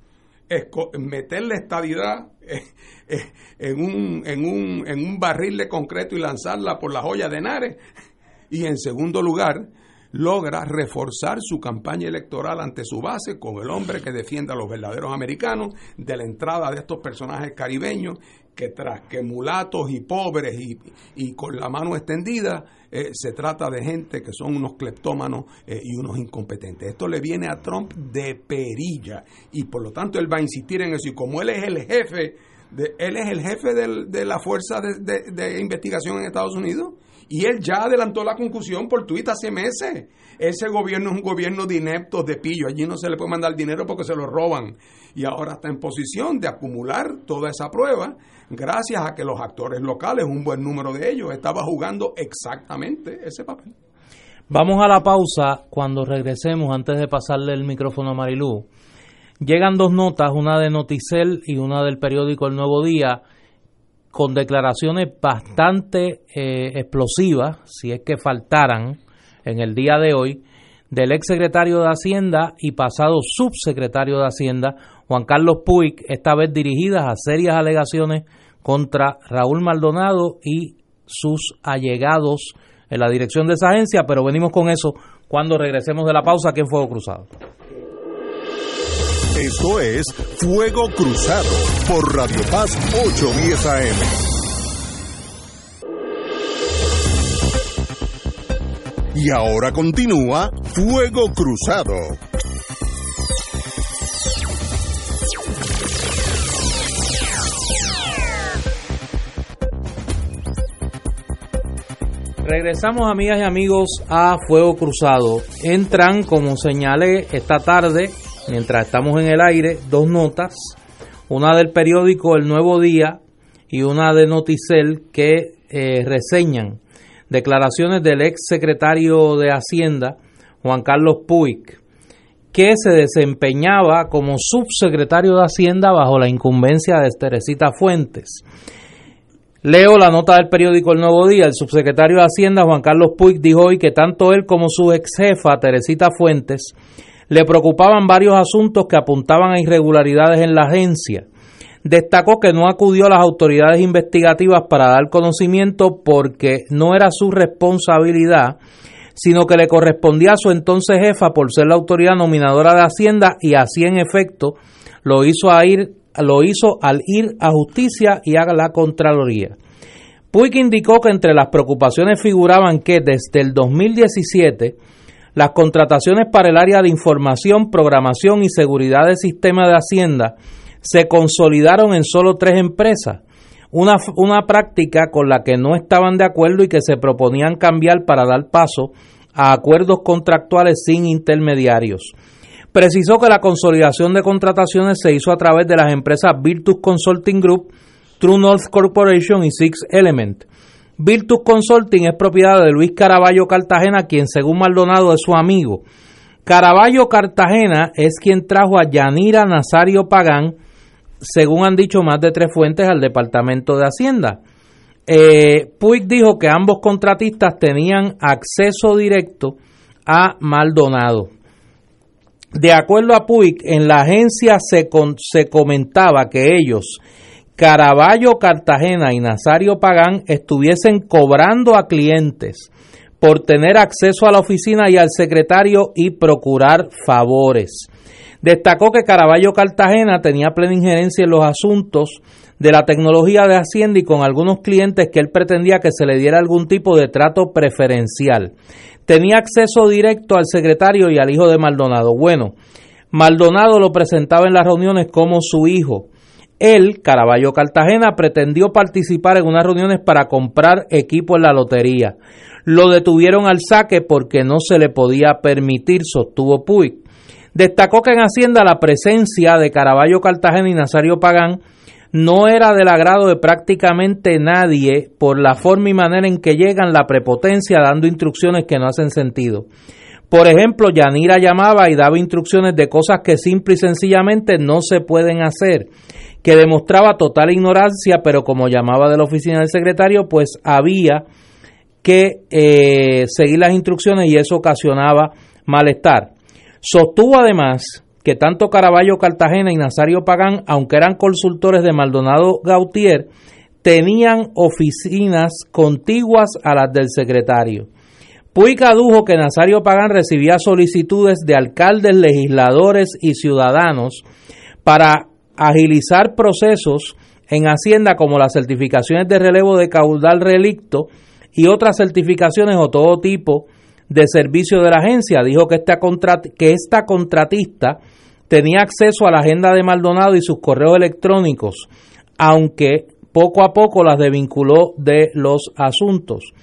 Es meter la estadidad en un, en, un, en un barril de concreto y lanzarla por la joya de Nares. Y en segundo lugar, logra reforzar su campaña electoral ante su base con el hombre que defiende a los verdaderos americanos de la entrada de estos personajes caribeños que tras que mulatos y pobres y, y con la mano extendida eh, se trata de gente que son unos cleptómanos eh, y unos incompetentes. Esto le viene a Trump de perilla y por lo tanto él va a insistir en eso y como él es el jefe de, él es el jefe de, de la fuerza de, de investigación en Estados Unidos y él ya adelantó la conclusión por tuit hace meses. Ese gobierno es un gobierno de ineptos, de pillo. Allí no se le puede mandar dinero porque se lo roban. Y ahora está en posición de acumular toda esa prueba gracias a que los actores locales, un buen número de ellos, estaban jugando exactamente ese papel. Vamos a la pausa. Cuando regresemos, antes de pasarle el micrófono a Marilú, llegan dos notas, una de Noticel y una del periódico El Nuevo Día con declaraciones bastante eh, explosivas, si es que faltaran en el día de hoy, del ex secretario de Hacienda y pasado subsecretario de Hacienda, Juan Carlos Puig, esta vez dirigidas a serias alegaciones contra Raúl Maldonado y sus allegados en la dirección de esa agencia, pero venimos con eso cuando regresemos de la pausa aquí en Fuego Cruzado. Esto es Fuego Cruzado por Radio Paz 810 AM. Y ahora continúa Fuego Cruzado. Regresamos amigas y amigos a Fuego Cruzado. Entran, como señalé esta tarde, mientras estamos en el aire, dos notas, una del periódico El Nuevo Día y una de Noticel que eh, reseñan declaraciones del ex secretario de Hacienda, Juan Carlos Puig, que se desempeñaba como subsecretario de Hacienda bajo la incumbencia de Teresita Fuentes. Leo la nota del periódico El Nuevo Día. El subsecretario de Hacienda, Juan Carlos Puig, dijo hoy que tanto él como su ex jefa, Teresita Fuentes, le preocupaban varios asuntos que apuntaban a irregularidades en la agencia. Destacó que no acudió a las autoridades investigativas para dar conocimiento porque no era su responsabilidad, sino que le correspondía a su entonces jefa por ser la autoridad nominadora de Hacienda y así en efecto lo hizo, a ir, lo hizo al ir a justicia y a la Contraloría. Puig indicó que entre las preocupaciones figuraban que desde el 2017 las contrataciones para el área de información, programación y seguridad del sistema de Hacienda se consolidaron en solo tres empresas, una, una práctica con la que no estaban de acuerdo y que se proponían cambiar para dar paso a acuerdos contractuales sin intermediarios. Precisó que la consolidación de contrataciones se hizo a través de las empresas Virtus Consulting Group, True North Corporation y Six Element. Virtus Consulting es propiedad de Luis Caraballo Cartagena, quien según Maldonado es su amigo. Caraballo Cartagena es quien trajo a Yanira Nazario Pagán, según han dicho más de tres fuentes, al Departamento de Hacienda. Eh, Puig dijo que ambos contratistas tenían acceso directo a Maldonado. De acuerdo a Puig, en la agencia se, se comentaba que ellos, Caraballo Cartagena y Nazario Pagán, estuviesen cobrando a clientes por tener acceso a la oficina y al secretario y procurar favores. Destacó que Caraballo Cartagena tenía plena injerencia en los asuntos de la tecnología de Hacienda y con algunos clientes que él pretendía que se le diera algún tipo de trato preferencial. Tenía acceso directo al secretario y al hijo de Maldonado. Bueno, Maldonado lo presentaba en las reuniones como su hijo. Él, Caraballo Cartagena, pretendió participar en unas reuniones para comprar equipo en la lotería. Lo detuvieron al saque porque no se le podía permitir, sostuvo Puig. Destacó que en Hacienda la presencia de Caraballo Cartagena y Nazario Pagán no era del agrado de prácticamente nadie por la forma y manera en que llegan la prepotencia dando instrucciones que no hacen sentido. Por ejemplo, Yanira llamaba y daba instrucciones de cosas que simple y sencillamente no se pueden hacer, que demostraba total ignorancia, pero como llamaba de la oficina del secretario, pues había que eh, seguir las instrucciones y eso ocasionaba malestar. Sostuvo además que tanto Caraballo Cartagena y Nazario Pagán, aunque eran consultores de Maldonado Gautier, tenían oficinas contiguas a las del secretario. Puig adujo que Nazario Pagán recibía solicitudes de alcaldes, legisladores y ciudadanos para agilizar procesos en Hacienda como las certificaciones de relevo de caudal relicto y otras certificaciones o todo tipo de servicio de la agencia. Dijo que esta, que esta contratista tenía acceso a la agenda de Maldonado y sus correos electrónicos, aunque poco a poco las desvinculó de los asuntos.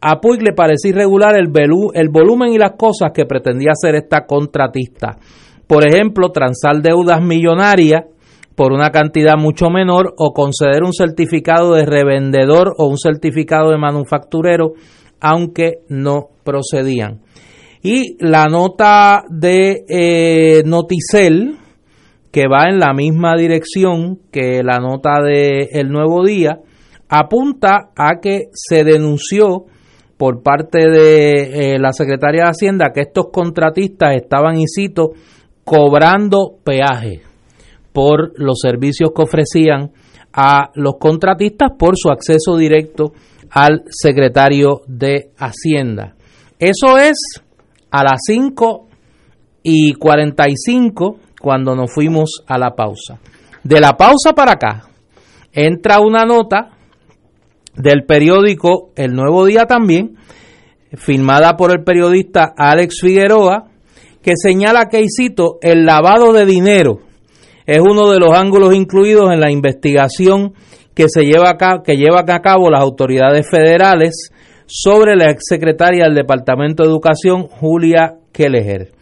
A Puig le parecía irregular el, el volumen y las cosas que pretendía hacer esta contratista. Por ejemplo, transar deudas millonarias por una cantidad mucho menor o conceder un certificado de revendedor o un certificado de manufacturero, aunque no procedían. Y la nota de eh, Noticel, que va en la misma dirección que la nota de El Nuevo Día, apunta a que se denunció por parte de eh, la Secretaría de Hacienda que estos contratistas estaban, y cobrando peaje por los servicios que ofrecían a los contratistas por su acceso directo al secretario de Hacienda. Eso es a las 5 y 45 cuando nos fuimos a la pausa. De la pausa para acá entra una nota del periódico El Nuevo Día también, firmada por el periodista Alex Figueroa, que señala que, y cito, el lavado de dinero es uno de los ángulos incluidos en la investigación que se lleva a que llevan a cabo las autoridades federales sobre la exsecretaria del Departamento de Educación, Julia Kelleher.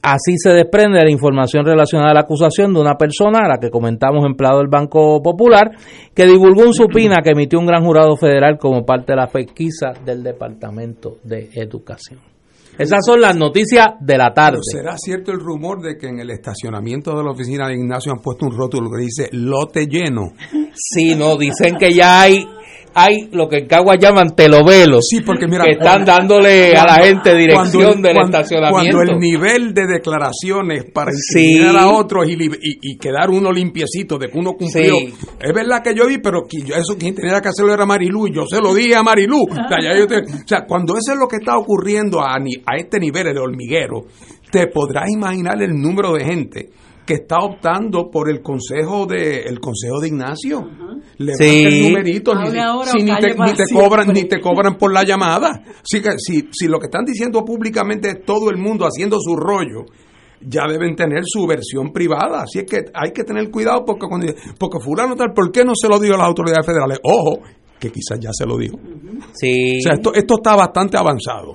Así se desprende de la información relacionada a la acusación de una persona, a la que comentamos empleado del Banco Popular, que divulgó un supina que emitió un gran jurado federal como parte de la pesquisa del Departamento de Educación. Esas son las noticias de la tarde. ¿Será cierto el rumor de que en el estacionamiento de la oficina de Ignacio han puesto un rótulo que dice lote lleno? Sí, no, dicen que ya hay hay lo que en Cagua llaman telovelos sí, porque mira, que están dándole a la gente dirección del estacionamiento. Cuando el nivel de declaraciones para incriminar a otros y, quedar uno limpiecito de que uno cumplió. Es verdad que yo vi, pero eso quien tenía que hacerlo era Marilú y yo se lo dije a Marilú. o sea, cuando eso es lo que está ocurriendo a, a este nivel de hormiguero, te podrás imaginar el número de gente que está optando por el consejo de el consejo de Ignacio. Le sí. el numerito, ni, si ni, te, ni, te, cobran ni te cobran por la llamada. Si, si, si lo que están diciendo públicamente es todo el mundo haciendo su rollo, ya deben tener su versión privada. Así es que hay que tener cuidado porque, cuando, porque fulano tal, ¿por qué no se lo dio a las autoridades federales? Ojo, que quizás ya se lo dijo. Sí. O sea, esto, esto está bastante avanzado.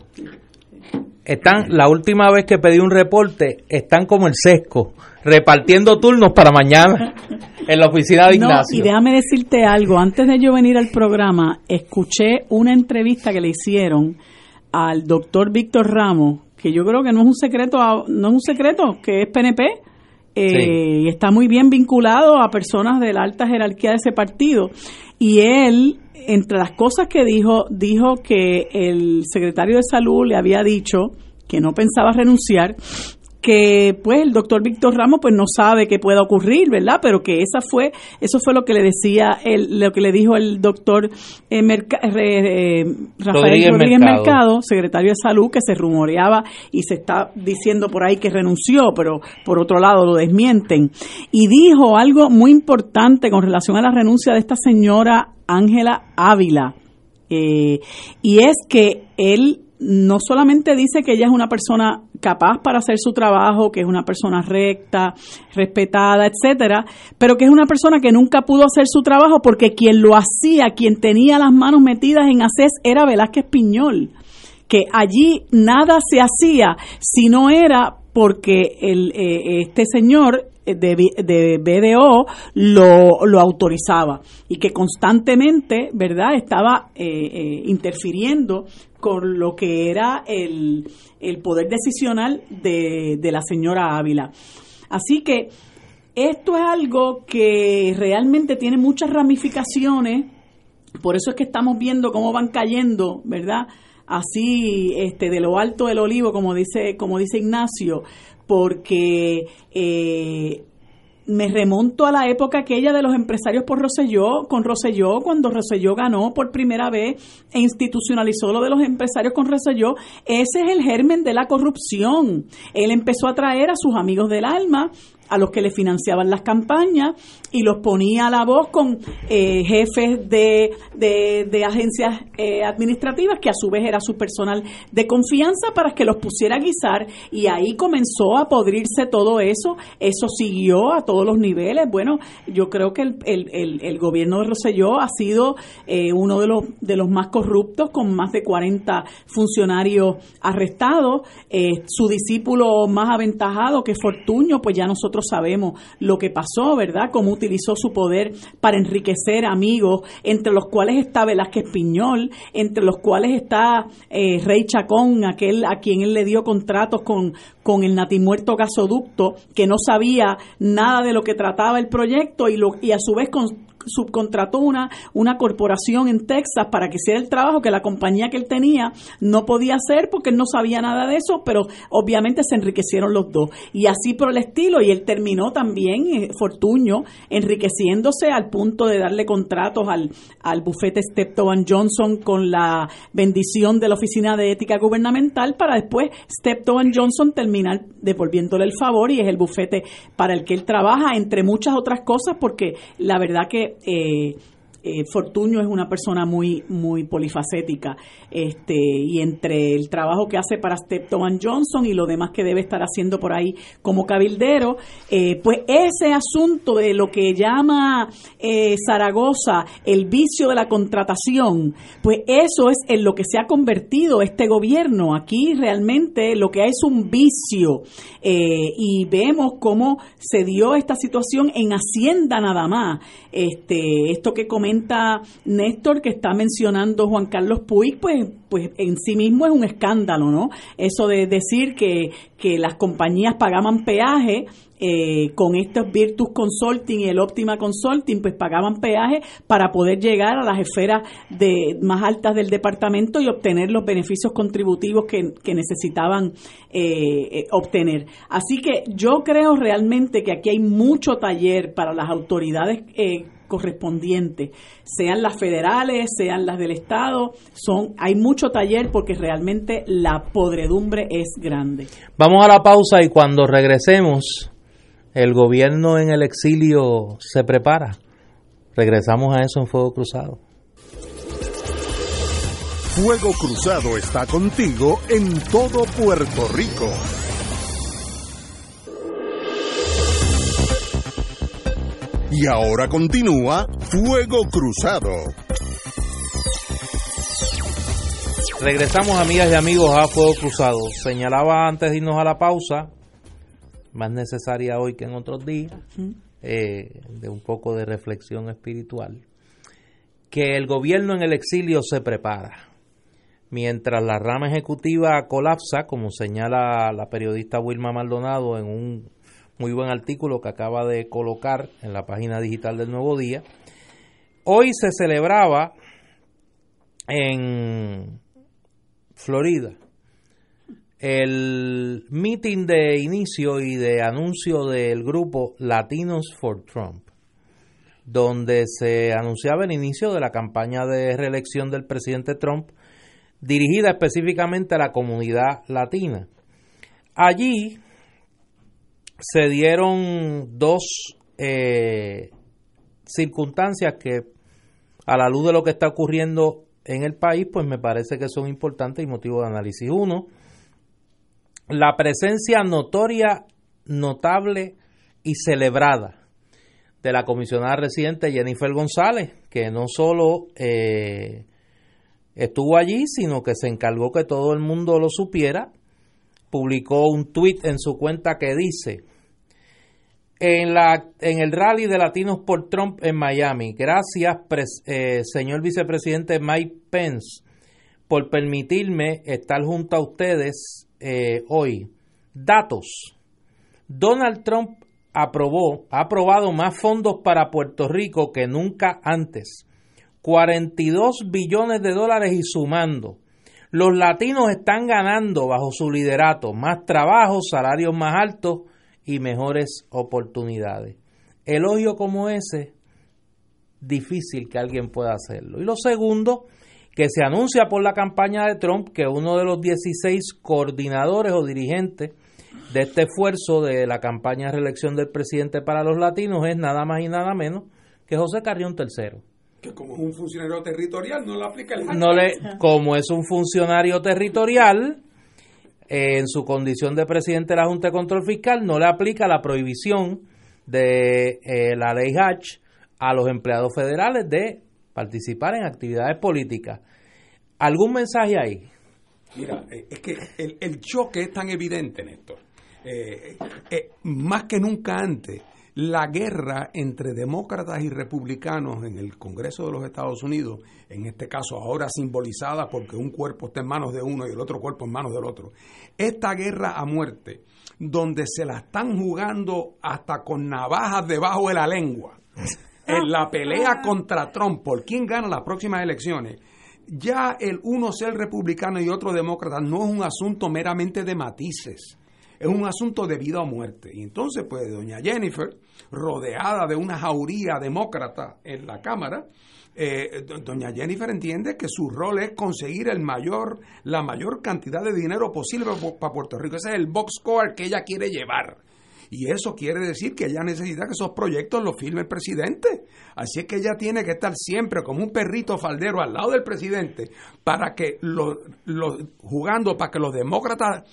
Están, la última vez que pedí un reporte, están como el sesco, repartiendo turnos para mañana [LAUGHS] en la oficina de No, Ignacio. y déjame decirte algo, antes de yo venir al programa, escuché una entrevista que le hicieron al doctor Víctor Ramos, que yo creo que no es un secreto, no es un secreto, que es PNP, eh, y está muy bien vinculado a personas de la alta jerarquía de ese partido. Y él, entre las cosas que dijo, dijo que el secretario de salud le había dicho que no pensaba renunciar, que pues el doctor Víctor Ramos pues no sabe qué pueda ocurrir, ¿verdad? Pero que esa fue, eso fue lo que le decía el, lo que le dijo el doctor eh, Merca- eh, eh, Rafael Rodríguez Rodríguez, Mercado. Mercado, secretario de salud, que se rumoreaba y se está diciendo por ahí que renunció, pero por otro lado lo desmienten. Y dijo algo muy importante con relación a la renuncia de esta señora Ángela Ávila. Eh, y es que él no solamente dice que ella es una persona capaz para hacer su trabajo, que es una persona recta, respetada, etcétera, pero que es una persona que nunca pudo hacer su trabajo porque quien lo hacía, quien tenía las manos metidas en ACES era Velázquez Piñol que allí nada se hacía si no era porque el, eh, este señor de, de BDO lo, lo autorizaba y que constantemente, ¿verdad?, estaba eh, eh, interfiriendo con lo que era el, el poder decisional de, de la señora Ávila. Así que esto es algo que realmente tiene muchas ramificaciones, por eso es que estamos viendo cómo van cayendo, ¿verdad? Así, este, de lo alto del olivo, como dice, como dice Ignacio, porque eh, me remonto a la época aquella de los empresarios por Rosselló, con Rosselló, cuando Rosselló ganó por primera vez e institucionalizó lo de los empresarios con Rosselló, ese es el germen de la corrupción. Él empezó a traer a sus amigos del alma, a los que le financiaban las campañas y los ponía a la voz con eh, jefes de, de, agencias eh, administrativas que a su vez era su personal de confianza para que los pusiera a guisar y ahí comenzó a podrirse todo eso, eso siguió a todos los niveles. Bueno, yo creo que el, el, el, el gobierno de Roselló ha sido eh, uno de los, de los más corruptos con más de 40 funcionarios arrestados. Eh, su discípulo más aventajado que Fortuño, pues ya nosotros sabemos lo que pasó, ¿verdad? Cómo utilizó su poder para enriquecer amigos, entre los cuales está Velázquez Piñol, entre los cuales está eh, Rey Chacón, aquel a quien él le dio contratos con, con el natimuerto gasoducto, que no sabía nada de lo que trataba el proyecto y, lo, y a su vez con, subcontrató una, una corporación en Texas para que hiciera el trabajo que la compañía que él tenía no podía hacer porque él no sabía nada de eso, pero obviamente se enriquecieron los dos. Y así por el estilo, y él terminó también, eh, Fortuño, enriqueciéndose al punto de darle contratos al, al bufete Steptoe Johnson con la bendición de la Oficina de Ética Gubernamental para después Steptoe Johnson terminar devolviéndole el favor y es el bufete para el que él trabaja, entre muchas otras cosas, porque la verdad que eh, eh, Fortuño es una persona muy muy polifacética este y entre el trabajo que hace para Steptoe Johnson y lo demás que debe estar haciendo por ahí como cabildero eh, pues ese asunto de lo que llama eh, Zaragoza el vicio de la contratación pues eso es en lo que se ha convertido este gobierno. Aquí realmente lo que hay es un vicio eh, y vemos cómo se dio esta situación en Hacienda nada más. Este esto que comenta Néstor que está mencionando Juan Carlos Puig, pues, pues en sí mismo es un escándalo, ¿no? Eso de decir que, que las compañías pagaban peaje eh, con estos Virtus Consulting y el Optima Consulting, pues pagaban peaje para poder llegar a las esferas de, más altas del departamento y obtener los beneficios contributivos que, necesitaban eh, eh, obtener. Así que yo creo realmente que aquí hay mucho taller para las autoridades correspondientes, sean las federales, sean las del Estado, son hay mucho taller porque realmente la podredumbre es grande. Vamos a la pausa y cuando regresemos, el gobierno en el exilio se prepara. Regresamos a eso en Fuego Cruzado. Fuego Cruzado está contigo en todo Puerto Rico. Y ahora continúa Fuego Cruzado. Regresamos, amigas y amigos, a Fuego Cruzado. Señalaba antes de irnos a la pausa, más necesaria hoy que en otros días, eh, de un poco de reflexión espiritual, que el gobierno en el exilio se prepara. Mientras la rama ejecutiva colapsa, como señala la periodista Wilma Maldonado en un muy buen artículo que acaba de colocar en la página digital del Nuevo Día, hoy se celebraba en Florida. El meeting de inicio y de anuncio del grupo Latinos for Trump, donde se anunciaba el inicio de la campaña de reelección del presidente Trump, dirigida específicamente a la comunidad latina. Allí se dieron dos eh, circunstancias que, a la luz de lo que está ocurriendo en el país, pues me parece que son importantes y motivo de análisis. Uno, la presencia notoria, notable y celebrada de la comisionada residente Jennifer González, que no solo eh, estuvo allí, sino que se encargó que todo el mundo lo supiera. Publicó un tuit en su cuenta que dice, en, la, en el rally de Latinos por Trump en Miami. Gracias, eh, señor vicepresidente Mike Pence, por permitirme estar junto a ustedes eh, hoy. Datos. Donald Trump aprobó, ha aprobado más fondos para Puerto Rico que nunca antes. 42 billones de dólares y sumando. Los latinos están ganando bajo su liderato más trabajo, salarios más altos y mejores oportunidades. Elogio como ese, difícil que alguien pueda hacerlo. Y lo segundo, que se anuncia por la campaña de Trump que uno de los 16 coordinadores o dirigentes de este esfuerzo de la campaña de reelección del presidente para los latinos es nada más y nada menos que José Carrión III. Que como es un funcionario territorial no le aplica el... No le, como es un funcionario territorial, en su condición de presidente de la Junta de Control Fiscal, no le aplica la prohibición de eh, la ley Hatch a los empleados federales de participar en actividades políticas. ¿Algún mensaje ahí? Mira, eh, es que el, choque es tan evidente, Néstor. Eh, más que nunca antes, la guerra entre demócratas y republicanos en el Congreso de los Estados Unidos, en este caso ahora simbolizada porque un cuerpo está en manos de uno y el otro cuerpo en manos del otro, esta guerra a muerte, donde se la están jugando hasta con navajas debajo de la lengua, [LAUGHS] en la pelea contra Trump por quién gana las próximas elecciones, ya el uno ser republicano y otro demócrata no es un asunto meramente de matices es un asunto de vida o muerte. Y entonces, pues, doña Jennifer, rodeada de una jauría demócrata en la Cámara, eh, doña Jennifer entiende que su rol es conseguir el mayor, la mayor cantidad de dinero posible para Puerto Rico. Ese es el box score que ella quiere llevar. Y eso quiere decir que ella necesita que esos proyectos los firme el presidente. Así es que ella tiene que estar siempre como un perrito faldero al lado del presidente para que jugando para que los demócratas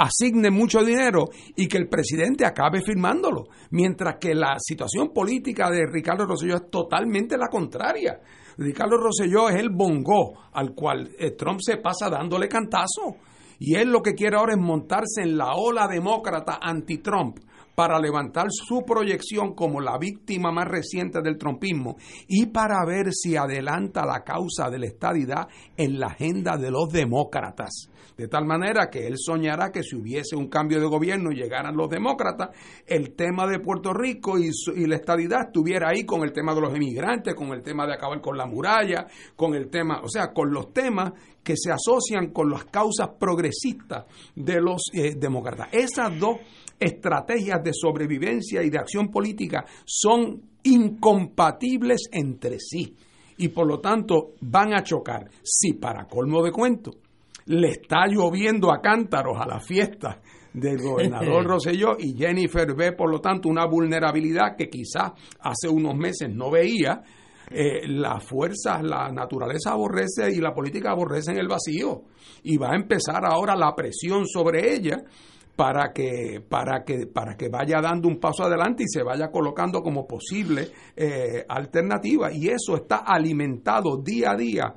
asigne mucho dinero y que el presidente acabe firmándolo, mientras que la situación política de Ricardo Rosselló es totalmente la contraria. Ricardo Rosselló es el bongo al cual eh, Trump se pasa dándole cantazo. Y él lo que quiere ahora es montarse en la ola demócrata anti-Trump para levantar su proyección como la víctima más reciente del trumpismo y para ver si adelanta la causa de la estadidad en la agenda de los demócratas. De tal manera que él soñará que si hubiese un cambio de gobierno y llegaran los demócratas, el tema de Puerto Rico y, la estabilidad estuviera ahí con el tema de los emigrantes, con el tema de acabar con la muralla, con el tema, o sea, con los temas que se asocian con las causas progresistas de los eh, demócratas. Esas dos estrategias de sobrevivencia y de acción política son incompatibles entre sí y por lo tanto van a chocar. Si para colmo de cuento le está lloviendo a cántaros a la fiesta del gobernador Rosselló y Jennifer ve, por lo tanto, una vulnerabilidad que quizás hace unos meses no veía. Eh, las fuerzas, la naturaleza aborrece y la política aborrece en el vacío. Y va a empezar ahora la presión sobre ella para que para que para que vaya dando un paso adelante y se vaya colocando como posible eh, alternativa y eso está alimentado día a día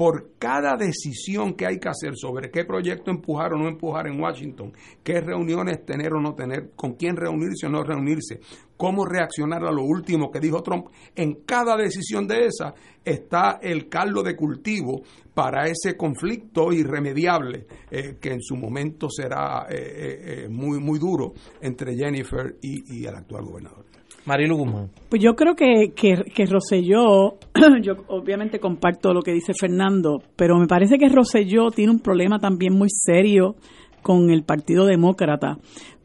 por cada decisión que hay que hacer sobre qué proyecto empujar o no empujar en Washington, qué reuniones tener o no tener, con quién reunirse o no reunirse, cómo reaccionar a lo último que dijo Trump, en cada decisión de esa está el caldo de cultivo para ese conflicto irremediable eh, que en su momento será eh, eh, muy, muy duro entre Jennifer y el actual gobernador. Marilu Guzmán. Pues yo creo que, que, que Rosselló, [CLEARS THROAT] yo obviamente comparto lo que dice Fernando, pero me parece que Rosselló tiene un problema también muy serio con el Partido Demócrata,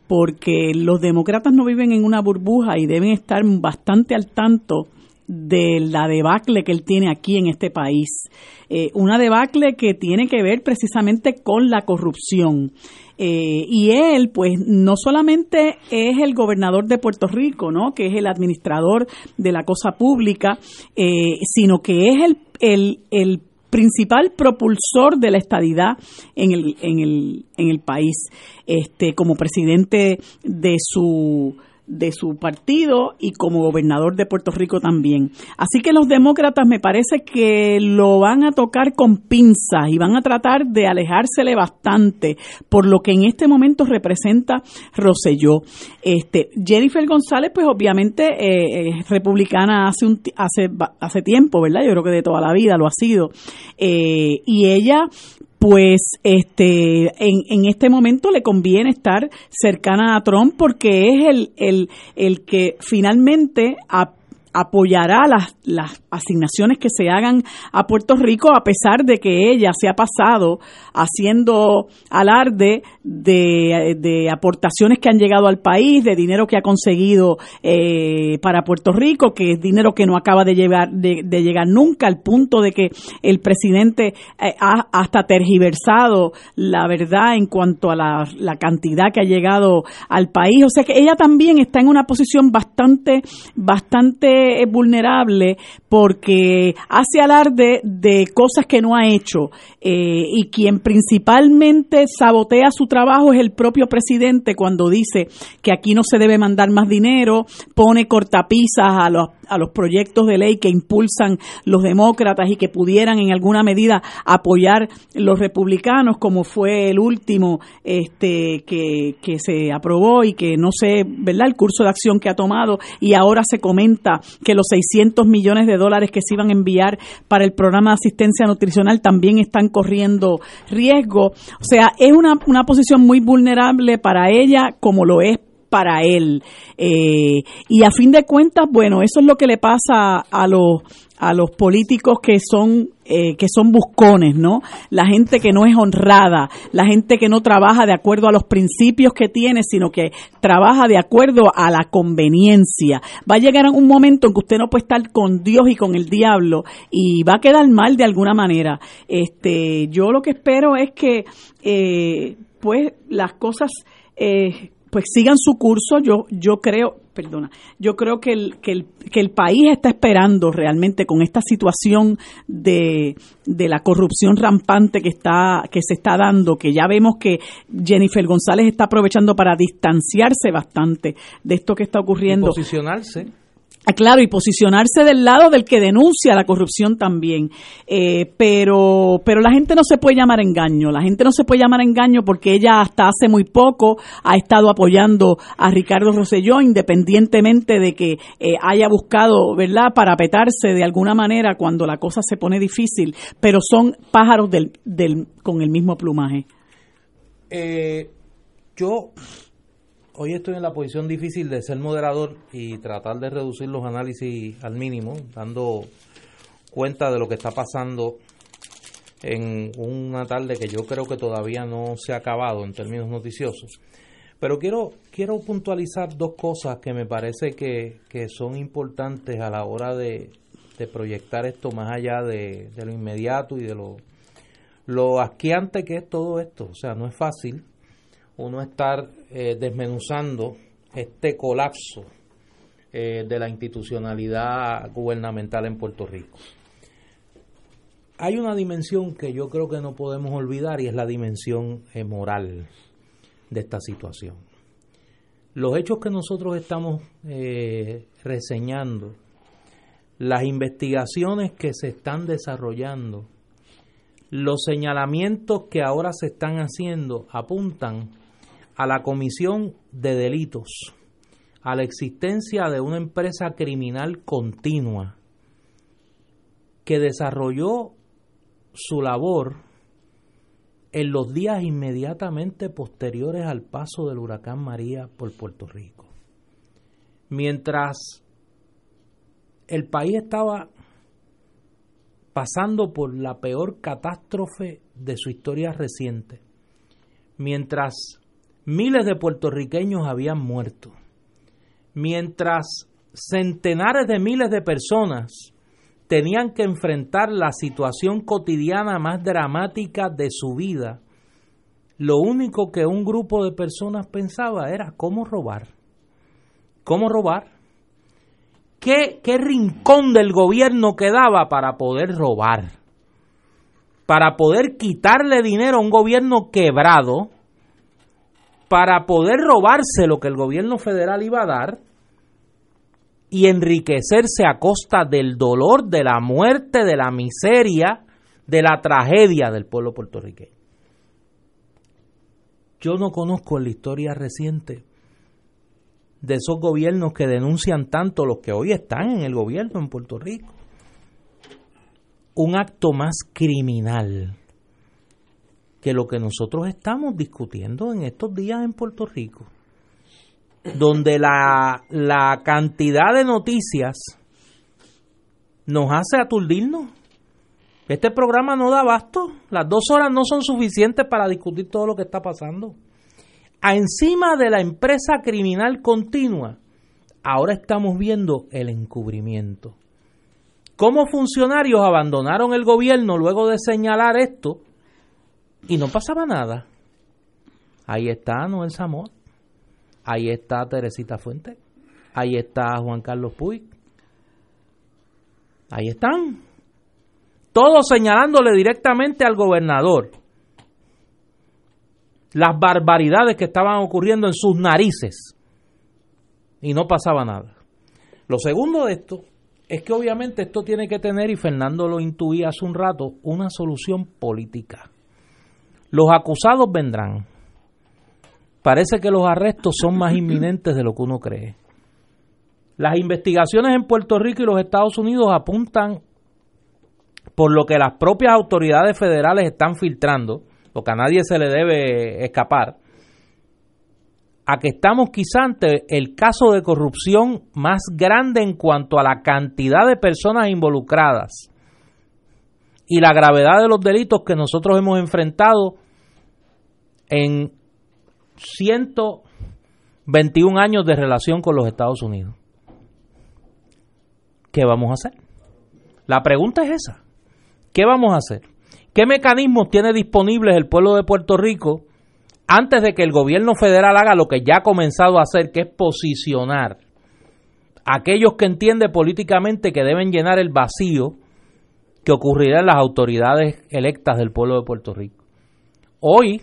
porque los demócratas no viven en una burbuja y deben estar bastante al tanto de la debacle que él tiene aquí en este país. Eh, una debacle que tiene que ver precisamente con la corrupción. Eh, y él, pues, no solamente es el gobernador de Puerto Rico, ¿no? Que es el administrador de la cosa pública, eh, sino que es el, el, el principal propulsor de la estadidad en el, en el, en el país, este, como presidente de su de su partido y como gobernador de Puerto Rico también. Así que los demócratas me parece que lo van a tocar con pinzas y van a tratar de alejársele bastante por lo que en este momento representa Roselló. Este, Jennifer González, pues obviamente eh, es republicana hace, un, hace, hace tiempo, ¿verdad? Yo creo que de toda la vida lo ha sido. Eh, y ella pues este en, en, este momento le conviene estar cercana a Trump porque es el, el, el que finalmente apoyará las, las asignaciones que se hagan a Puerto Rico a pesar de que ella se ha pasado haciendo alarde de, de aportaciones que han llegado al país, de dinero que ha conseguido eh, para Puerto Rico, que es dinero que no acaba de, llegar, de, llegar nunca, al punto de que el presidente eh, ha hasta tergiversado la verdad en cuanto a la, la cantidad que ha llegado al país. O sea que ella también está en una posición bastante, bastante es vulnerable porque hace alarde de cosas que no ha hecho eh, y quien principalmente sabotea su trabajo es el propio presidente cuando dice que aquí no se debe mandar más dinero, pone cortapisas a los, a los proyectos de ley que impulsan los demócratas y que pudieran en alguna medida apoyar los republicanos, como fue el último este, que, que se aprobó y que no sé, ¿verdad?, el curso de acción que ha tomado y ahora se comenta que los 600 millones de dólares que se iban a enviar para el programa de asistencia nutricional también están corriendo riesgo. O sea, es una, una posición muy vulnerable para ella como lo es para él. Eh, y a fin de cuentas, bueno, eso es lo que le pasa a los a los políticos que son eh, que son buscones, ¿no? La gente que no es honrada, la gente que no trabaja de acuerdo a los principios que tiene, sino que trabaja de acuerdo a la conveniencia. Va a llegar un momento en que usted no puede estar con Dios y con el diablo y va a quedar mal de alguna manera. Este, yo lo que espero es que, eh, pues, las cosas eh, pues sigan su curso. Yo, yo creo, perdona, yo creo que el, que el, que el país está esperando realmente con esta situación de, de la corrupción rampante que está, que se está dando, que ya vemos que Jennifer González está aprovechando para distanciarse bastante de esto que está ocurriendo. posicionarse claro, y posicionarse del lado del que denuncia la corrupción también. Eh, pero, pero la gente no se puede llamar engaño. La gente no se puede llamar engaño porque ella hasta hace muy poco ha estado apoyando a Ricardo Rosselló, independientemente de que eh, haya buscado, ¿verdad?, parapetarse de alguna manera cuando la cosa se pone difícil. Pero son pájaros del, del, con el mismo plumaje. Eh, yo hoy estoy en la posición difícil de ser moderador y tratar de reducir los análisis al mínimo, dando cuenta de lo que está pasando en una tarde que yo creo que todavía no se ha acabado en términos noticiosos. Pero quiero, quiero puntualizar dos cosas que me parece que, son importantes a la hora de, proyectar esto más allá de, de, lo inmediato y de lo, lo asqueante que es todo esto. O sea, no es fácil uno estar eh, desmenuzando este colapso eh, de la institucionalidad gubernamental en Puerto Rico. Hay una dimensión que yo creo que no podemos olvidar y es la dimensión eh, moral. de esta situación. Los hechos que nosotros estamos reseñando, las investigaciones que se están desarrollando, los señalamientos que ahora se están haciendo apuntan a la comisión de delitos, a la existencia de una empresa criminal continua que desarrolló su labor en los días inmediatamente posteriores al paso del huracán María por Puerto Rico. Mientras el país estaba pasando por la peor catástrofe de su historia reciente, mientras miles de puertorriqueños habían muerto, mientras centenares de miles de personas tenían que enfrentar la situación cotidiana más dramática de su vida, lo único que un grupo de personas pensaba era cómo robar. ¿Cómo robar? ¿Qué, qué rincón del gobierno quedaba para poder robar? Para poder quitarle dinero a un gobierno quebrado, para poder robarse lo que el gobierno federal iba a dar y enriquecerse a costa del dolor, de la muerte, de la miseria, de la tragedia del pueblo puertorriqueño. Yo no conozco la historia reciente de esos gobiernos que denuncian tanto los que hoy están en el gobierno en Puerto Rico. Un acto más criminal que lo que nosotros estamos discutiendo en estos días en Puerto Rico donde la, la cantidad de noticias nos hace aturdirnos. Este programa no da abasto. Las dos horas no son suficientes para discutir todo lo que está pasando. A encima de la empresa criminal continua, ahora estamos viendo el encubrimiento. ¿Cómo funcionarios abandonaron el gobierno luego de señalar esto y no pasaba nada? Ahí está Noel Zamora. Ahí está Teresita Fuente. Ahí está Juan Carlos Puig. Ahí están. Todos señalándole directamente al gobernador las barbaridades que estaban ocurriendo en sus narices. Y no pasaba nada. Lo segundo de esto es que obviamente esto tiene que tener, y Fernando lo intuía hace un rato, una solución política. Los acusados vendrán parece que los arrestos son más inminentes de lo que uno cree. Las investigaciones en Puerto Rico y los Estados Unidos apuntan, por lo que las propias autoridades federales están filtrando, lo que a nadie se le debe escapar, a que estamos quizá ante el caso de corrupción más grande en cuanto a la cantidad de personas involucradas y la gravedad de los delitos que nosotros hemos enfrentado en 121 años de relación con los Estados Unidos. ¿Qué vamos a hacer? La pregunta es esa. ¿Qué vamos a hacer? ¿Qué mecanismos tiene disponibles el pueblo de Puerto Rico antes de que el gobierno federal haga lo que ya ha comenzado a hacer, que es posicionar a aquellos que entiende políticamente que deben llenar el vacío que ocurrirá en las autoridades electas del pueblo de Puerto Rico? Hoy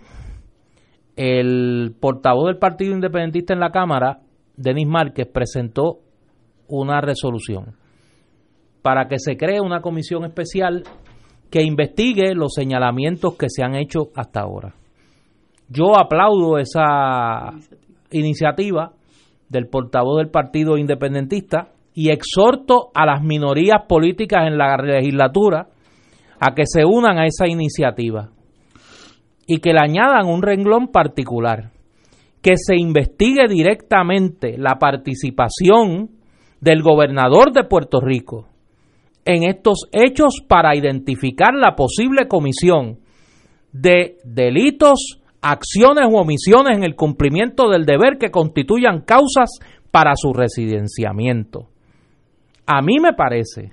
el portavoz del Partido Independentista en la Cámara, Denis Márquez, presentó una resolución para que se cree una comisión especial que investigue los señalamientos que se han hecho hasta ahora. Yo aplaudo esa iniciativa del portavoz del Partido Independentista y exhorto a las minorías políticas en la legislatura a que se unan a esa iniciativa y que le añadan un renglón particular, que se investigue directamente la participación del gobernador de Puerto Rico en estos hechos para identificar la posible comisión de delitos, acciones u omisiones en el cumplimiento del deber que constituyan causas para su residenciamiento. A mí me parece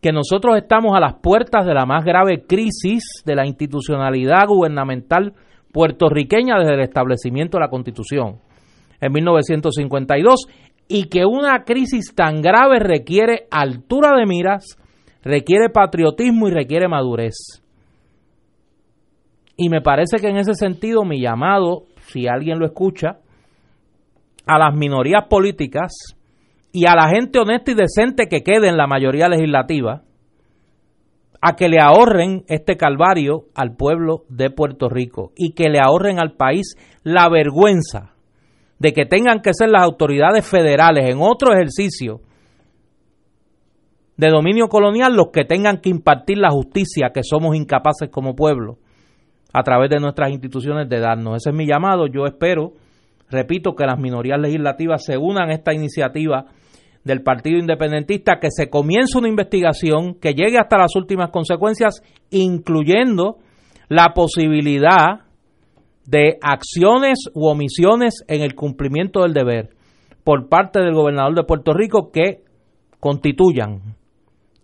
que nosotros estamos a las puertas de la más grave crisis de la institucionalidad gubernamental puertorriqueña desde el establecimiento de la Constitución en 1952 y que una crisis tan grave requiere altura de miras, requiere patriotismo y requiere madurez. Y me parece que en ese sentido mi llamado si alguien lo escucha, a las minorías políticas y a la gente honesta y decente que quede en la mayoría legislativa a que le ahorren este calvario al pueblo de Puerto Rico y que le ahorren al país la vergüenza de que tengan que ser las autoridades federales en otro ejercicio de dominio colonial los que tengan que impartir la justicia que somos incapaces como pueblo a través de nuestras instituciones de darnos. Ese es mi llamado. Yo espero, repito, que las minorías legislativas se unan a esta iniciativa del Partido Independentista, que se comience una investigación que llegue hasta las últimas consecuencias, incluyendo la posibilidad de acciones u omisiones en el cumplimiento del deber por parte del gobernador de Puerto Rico que constituyan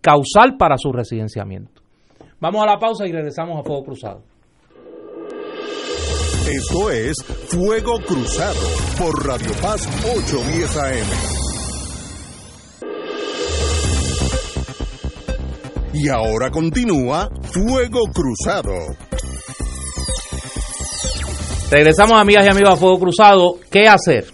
causal para su residenciamiento. Vamos a la pausa y regresamos a Fuego Cruzado. Esto es Fuego Cruzado por Radio Paz 810 AM. Y ahora continúa Fuego Cruzado. Regresamos, amigas y amigos, a Fuego Cruzado. ¿Qué hacer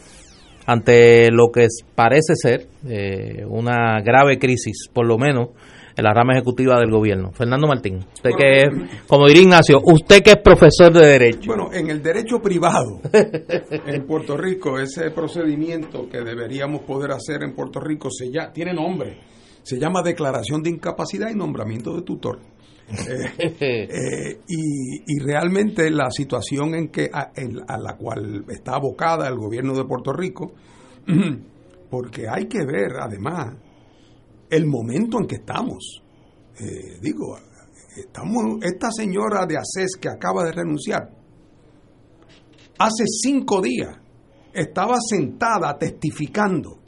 ante lo que parece ser eh, una grave crisis, por lo menos en la rama ejecutiva del gobierno? Fernando Martín, usted que es, como diría Ignacio, usted que es profesor de Derecho. Bueno, en el derecho privado, [LAUGHS] en Puerto Rico, ese procedimiento que deberíamos poder hacer en Puerto Rico se ya tiene nombre se llama declaración de incapacidad y nombramiento de tutor. [LAUGHS] Eh, eh, y, realmente la situación en que a, la cual está abocada el gobierno de Puerto Rico, [CLEARS THROAT] porque hay que ver además el momento en que estamos. Eh, digo, estamos esta señora de ACES que acaba de renunciar, hace cinco días estaba sentada testificando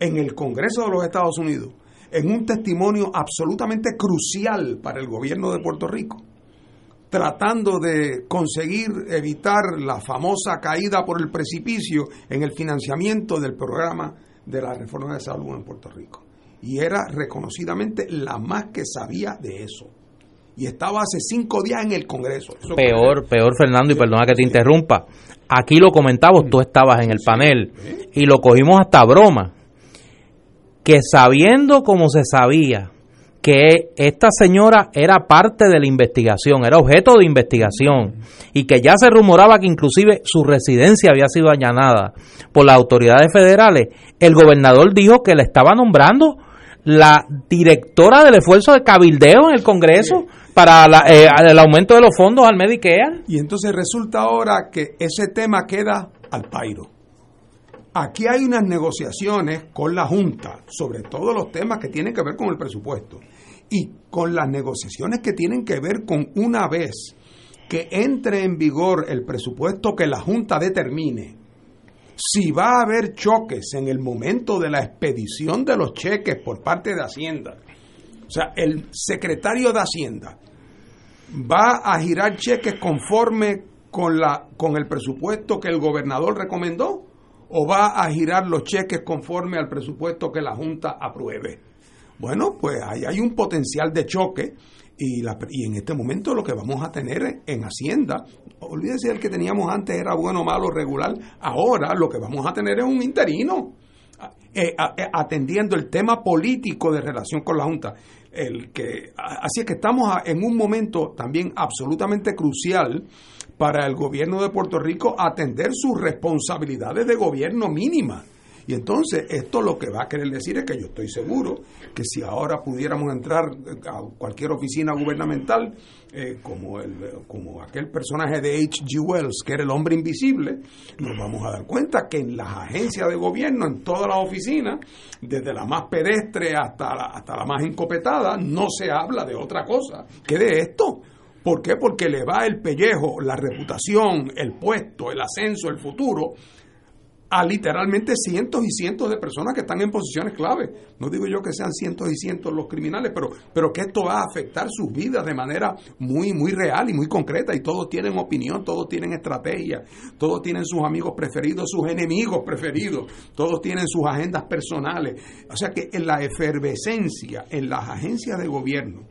en el Congreso de los Estados Unidos en un testimonio absolutamente crucial para el gobierno de Puerto Rico, tratando de conseguir evitar la famosa caída por el precipicio en el financiamiento del programa de la reforma de salud en Puerto Rico. Y era reconocidamente la más que sabía de eso. Y estaba hace cinco días en el Congreso. peor, peor, Fernando, y perdona que te interrumpa. Aquí lo comentamos, tú estabas en el panel y lo cogimos hasta broma que sabiendo como se sabía que esta señora era parte de la investigación, era objeto de investigación y que ya se rumoraba que inclusive su residencia había sido allanada por las autoridades federales, el gobernador dijo que le estaba nombrando la directora del esfuerzo de cabildeo en el Congreso para eh, el aumento de los fondos al Medicare. Y entonces resulta ahora que ese tema queda al pairo. Aquí hay unas negociaciones con la Junta sobre todos los temas que tienen que ver con el presupuesto y con las negociaciones que tienen que ver con una vez que entre en vigor el presupuesto que la Junta determine, si va a haber choques en el momento de la expedición de los cheques por parte de Hacienda, o sea, el secretario de Hacienda va a girar cheques conforme con, la, con el presupuesto que el gobernador recomendó o va a girar los cheques conforme al presupuesto que la Junta apruebe. Bueno, pues ahí hay un potencial de choque y, la, y en este momento lo que vamos a tener en Hacienda, olvídese el que teníamos antes era bueno, malo, regular, ahora lo que vamos a tener es un interino eh, eh, atendiendo el tema político de relación con la Junta. El que, así es que estamos en un momento también absolutamente crucial para el gobierno de Puerto Rico atender sus responsabilidades de gobierno mínimas. Y entonces esto lo que va a querer decir es que yo estoy seguro que si ahora pudiéramos entrar a cualquier oficina gubernamental, eh, como, el, como aquel personaje de H.G. Wells, que era el hombre invisible, nos vamos a dar cuenta que en las agencias de gobierno, en todas las oficinas, desde la más pedestre hasta la, hasta la más encopetada, no se habla de otra cosa que de esto. ¿Por qué? Porque le va el pellejo, la reputación, el puesto, el ascenso, el futuro a literalmente cientos y cientos de personas que están en posiciones clave. No digo yo que sean cientos y cientos los criminales, pero, pero que esto va a afectar sus vidas de manera muy, muy real y muy concreta. Y todos tienen opinión, todos tienen estrategia, todos tienen sus amigos preferidos, sus enemigos preferidos, todos tienen sus agendas personales. O sea que en la efervescencia en las agencias de gobierno,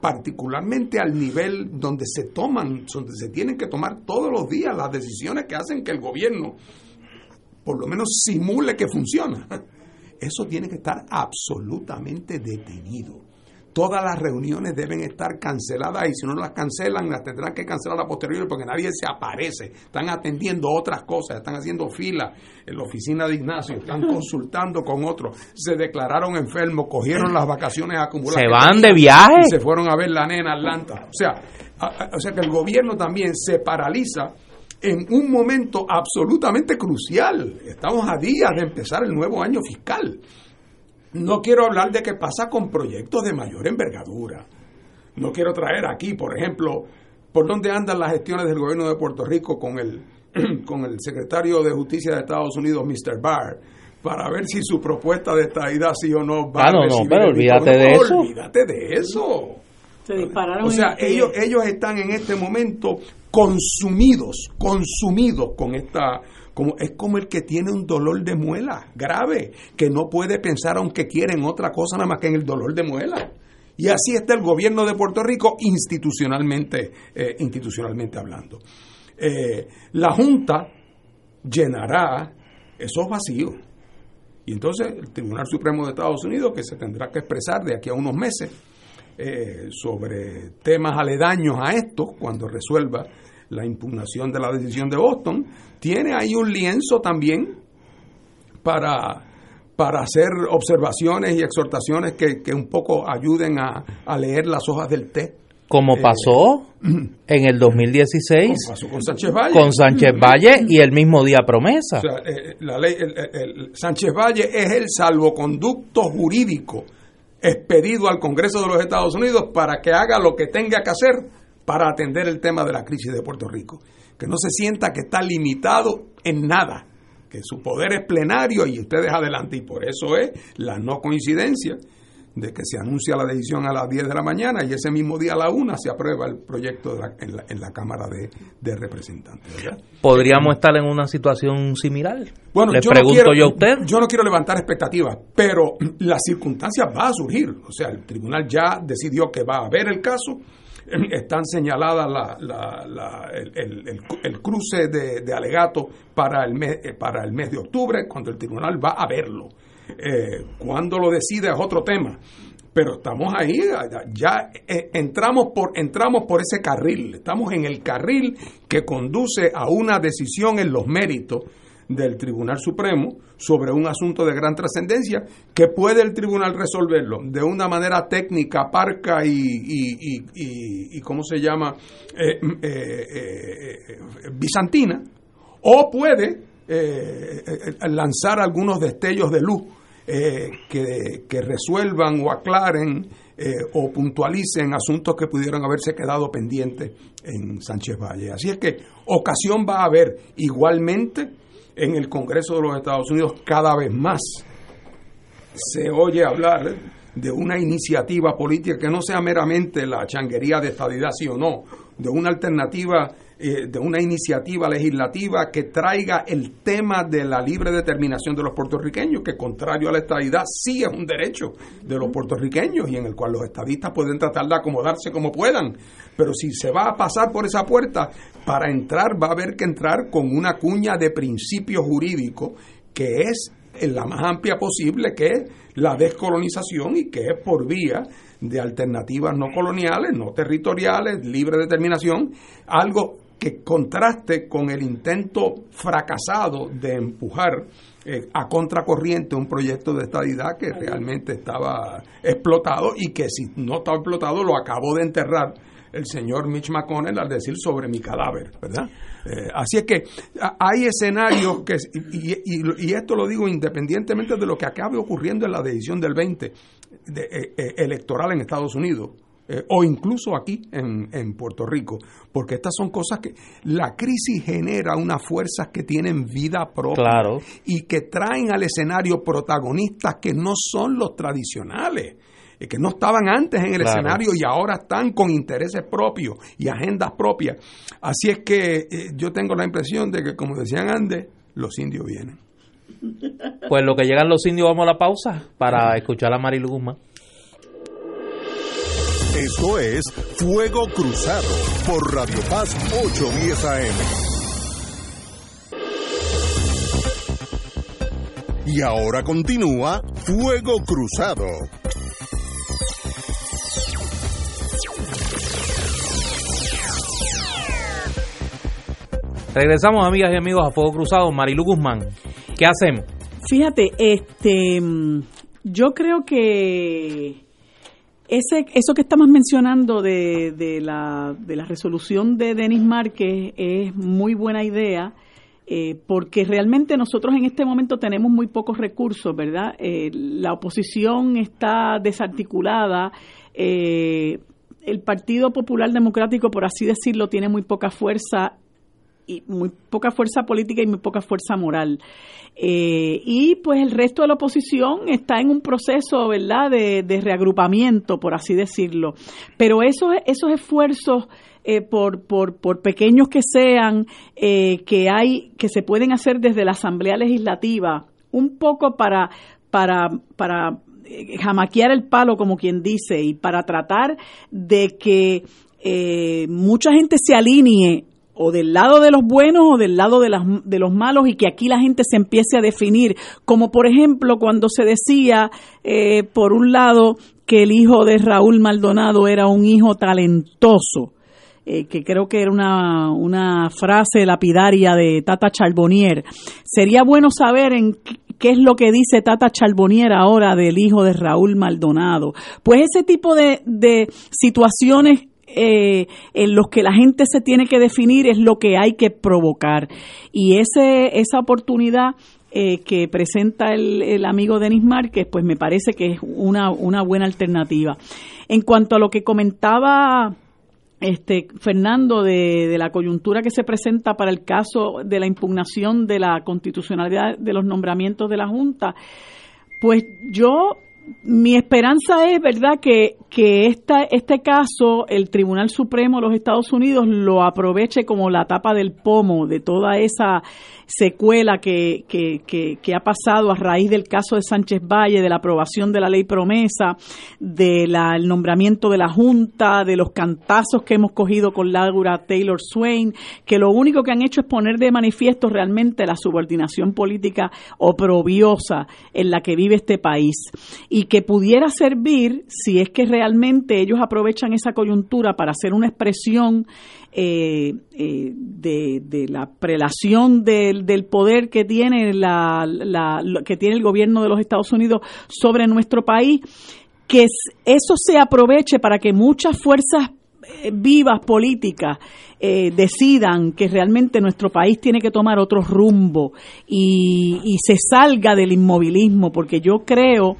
particularmente al nivel donde se toman, donde se tienen que tomar todos los días las decisiones que hacen que el gobierno por lo menos simule que funciona. [LAUGHS] Eso tiene que estar absolutamente detenido. Todas las reuniones deben estar canceladas y si no las cancelan, las tendrán que cancelar a posteriori porque nadie se aparece. Están atendiendo otras cosas, están haciendo fila en la oficina de Ignacio, están [LAUGHS] consultando con otros. Se declararon enfermos, cogieron las vacaciones acumuladas. Se van de viaje. Y se fueron a ver la nena Atlanta. O sea, o sea que el gobierno también se paraliza en un momento absolutamente crucial. Estamos a días de empezar el nuevo año fiscal. No quiero hablar de qué pasa con proyectos de mayor envergadura. No quiero traer aquí, por ejemplo, por dónde andan las gestiones del gobierno de Puerto Rico con el, [CLEARS THROAT] con el secretario de Justicia de Estados Unidos, Mr. Barr, para ver si su propuesta de estadidad sí o no va ah, no, no, pero olvídate de eso. Olvídate de eso. Se dispararon. O sea, ellos, ellos están en este momento consumidos, consumidos con esta como, es como el que tiene un dolor de muela grave, que no puede pensar aunque quiere en otra cosa nada más que en el dolor de muela. Y así está el gobierno de Puerto Rico institucionalmente, eh, institucionalmente hablando. Eh, la Junta llenará esos vacíos. Y entonces el Tribunal Supremo de Estados Unidos, que se tendrá que expresar de aquí a unos meses eh, sobre temas aledaños a esto, cuando resuelva la impugnación de la decisión de Boston, tiene ahí un lienzo también para, para hacer observaciones y exhortaciones que, un poco ayuden a, leer las hojas del té. Como eh, pasó [CLEARS THROAT] en el 2016 con Sánchez Valle. Con Sánchez [CLEARS THROAT] Valle y el mismo día promesa. Eh, la ley, Sánchez Valle es el salvoconducto jurídico expedido al Congreso de los Estados Unidos para que haga lo que tenga que hacer para atender el tema de la crisis de Puerto Rico. Que no se sienta que está limitado en nada, que su poder es plenario y ustedes adelante. Y por eso es la no coincidencia de que se anuncia la decisión a las 10 de la mañana y ese mismo día a la 1 se aprueba el proyecto en, la, Cámara de, Representantes. ¿Podríamos estar en una situación similar? Bueno, Le pregunto yo a usted. Yo no quiero levantar expectativas, pero [CLEARS THROAT] las circunstancias van a surgir. O sea, el tribunal ya decidió que va a haber el caso están señaladas la, el, cruce de, alegatos para el, mes, eh, para el mes de octubre, cuando el tribunal va a verlo. Eh, cuando lo decide es otro tema. Pero estamos ahí, ya eh, entramos por, entramos por ese carril, estamos en el carril que conduce a una decisión en los méritos del Tribunal Supremo sobre un asunto de gran trascendencia que puede el tribunal resolverlo de una manera técnica, parca y, y, y, ¿cómo se llama? Eh, eh, eh, bizantina, o puede lanzar algunos destellos de luz que, que, resuelvan o aclaren o puntualicen asuntos que pudieran haberse quedado pendientes en Sánchez Valle. Así es que ocasión va a haber igualmente en el Congreso de los Estados Unidos cada vez más se oye hablar de una iniciativa política que no sea meramente la changuería de estadidad, sí o no, de una alternativa, eh, de una iniciativa legislativa que traiga el tema de la libre determinación de los puertorriqueños, que contrario a la estadidad sí es un derecho de los puertorriqueños y en el cual los estadistas pueden tratar de acomodarse como puedan. Pero si se va a pasar por esa puerta, para entrar va a haber que entrar con una cuña de principio jurídico que es la más amplia posible, que es la descolonización y que es por vía de alternativas no coloniales, no territoriales, libre determinación, algo que contraste con el intento fracasado de empujar eh, a contracorriente un proyecto de estadidad que realmente estaba explotado y que si no estaba explotado lo acabó de enterrar el señor Mitch McConnell al decir sobre mi cadáver, ¿verdad? Eh, así es que hay escenarios que, y, esto lo digo independientemente de lo que acabe ocurriendo en la decisión del 20 de, eh, eh, electoral en Estados Unidos. O incluso aquí en, en, Puerto Rico, porque estas son cosas que la crisis genera unas fuerzas que tienen vida propia y que traen al escenario protagonistas que no son los tradicionales que no estaban antes en el escenario y ahora están con intereses propios y agendas propias. Así es que eh, yo tengo la impresión de que, como decían antes, los indios vienen. Pues lo que llegan los indios, vamos a la pausa para escuchar a Marilu Guzmán. Esto es Fuego Cruzado por Radio Paz 810 AM. Y ahora continúa Fuego Cruzado. Regresamos, amigas y amigos, a Fuego Cruzado. Marilu Guzmán, ¿qué hacemos? Fíjate, este, yo creo que ese, eso que estamos mencionando de, de, la, de la resolución de Denis Márquez es muy buena idea. Eh, porque realmente nosotros en este momento tenemos muy pocos recursos, ¿verdad? Eh, la oposición está desarticulada, eh, el Partido Popular Democrático, por así decirlo, tiene muy poca fuerza y muy poca fuerza política y muy poca fuerza moral. Eh, y pues el resto de la oposición está en un proceso, ¿verdad?, de, reagrupamiento, por así decirlo. Pero esos, esos esfuerzos, eh, por, por, por, pequeños que sean, eh, que hay, que se pueden hacer desde la Asamblea Legislativa, un poco para, para, para jamaquear el palo, como quien dice, y para tratar de que mucha gente se alinee o del lado de los buenos o del lado de, las, de los malos y que aquí la gente se empiece a definir, como por ejemplo cuando se decía, eh, por un lado, que el hijo de Raúl Maldonado era un hijo talentoso, eh, que creo que era una, una frase lapidaria de Tata Charbonnier. Sería bueno saber en qué es lo que dice Tata Charbonnier ahora del hijo de Raúl Maldonado. Pues ese tipo de, de situaciones eh, en los que la gente se tiene que definir es lo que hay que provocar. Y ese, esa oportunidad eh, que presenta el, amigo Denis Márquez, pues me parece que es una, una buena alternativa. En cuanto a lo que comentaba este Fernando de, de, la coyuntura que se presenta para el caso de la impugnación de la constitucionalidad de los nombramientos de la Junta, pues yo mi esperanza es, ¿verdad?, que, que esta, este caso el Tribunal Supremo de los Estados Unidos lo aproveche como la tapa del pomo de toda esa secuela que, que, que, ha pasado a raíz del caso de Sánchez Valle, de la aprobación de la ley promesa, del nombramiento de la Junta, de los cantazos que hemos cogido con Laura Taylor Swain, que lo único que han hecho es poner de manifiesto realmente la subordinación política oprobiosa en la que vive este país que pudiera servir, si es que realmente ellos aprovechan esa coyuntura para hacer una expresión eh, eh, de, la prelación del, del poder que tiene, la, que tiene el gobierno de los Estados Unidos sobre nuestro país, que eso se aproveche para que muchas fuerzas eh, vivas políticas decidan que realmente nuestro país tiene que tomar otro rumbo y, y se salga del inmovilismo, porque yo creo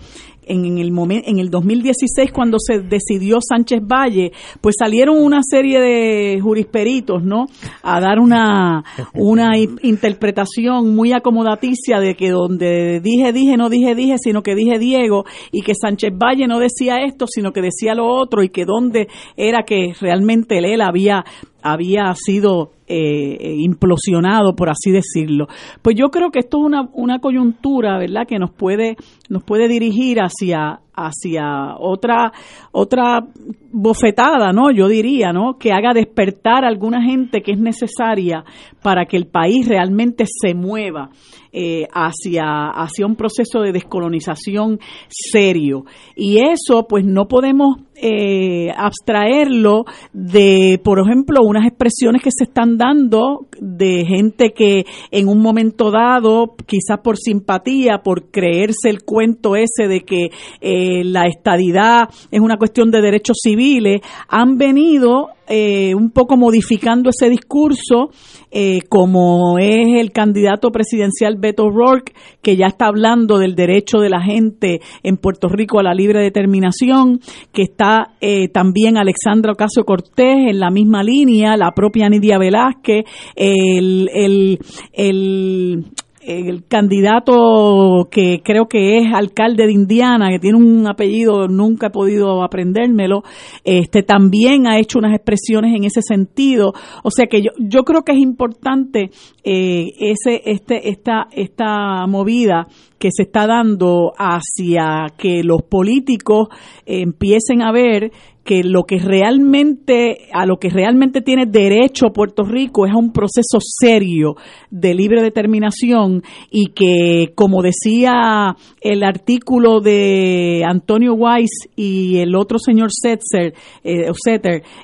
en el momento en el 2016 cuando se decidió Sánchez Valle, pues salieron una serie de jurisperitos, ¿no? A dar una una interpretación muy acomodaticia de que donde dije dije no dije dije, sino que dije Diego y que Sánchez Valle no decía esto, sino que decía lo otro y que donde era que realmente él había había sido eh, eh, implosionado, por así decirlo. Pues yo creo que esto es una, una coyuntura, ¿verdad?, que nos puede, nos puede dirigir hacia, hacia otra, otra bofetada, ¿no? Yo diría, ¿no? Que haga despertar a alguna gente que es necesaria para que el país realmente se mueva eh, hacia, hacia un proceso de descolonización serio. Y eso, pues no podemos eh, abstraerlo de, por ejemplo, unas expresiones que se están dando de gente que en un momento dado, quizás por simpatía, por creerse el cuento ese de que eh, la estadidad es una cuestión de derechos civiles, han venido eh, un poco modificando ese discurso, eh, como es el candidato presidencial Beto O'Rourke, que ya está hablando del derecho de la gente en Puerto Rico a la libre determinación, que está eh, también Alexandra Ocasio Cortés en la misma línea, la propia Nidia Velázquez, el, el, el el candidato que creo que es alcalde de Indiana, que tiene un apellido, nunca he podido aprendérmelo, este también ha hecho unas expresiones en ese sentido. O sea que yo, yo creo que es importante eh, ese, este, esta, esta movida que se está dando hacia que los políticos empiecen a ver que lo que realmente, a lo que realmente tiene derecho Puerto Rico es a un proceso serio de libre determinación y que, como decía el artículo de Antonio Weiss y el otro señor Setzer, eh,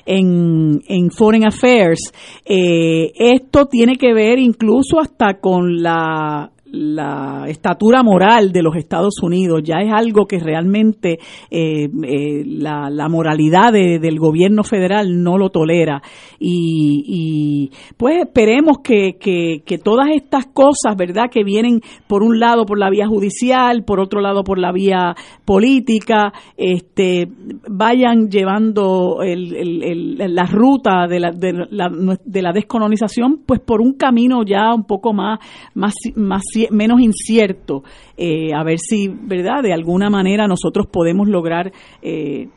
en, en Foreign Affairs, eh, esto tiene que ver incluso hasta con la la estatura moral de los Estados Unidos, ya es algo que realmente eh, eh, la, moralidad del gobierno federal no lo tolera. Y, pues esperemos que, que, todas estas cosas, ¿verdad?, que vienen por un lado por la vía judicial, por otro lado por la vía política, este, vayan llevando la ruta de la, de, la, de la descolonización, pues por un camino ya un poco más, más, más menos incierto, eh, a ver si, ¿verdad?, de alguna manera nosotros podemos lograr eh,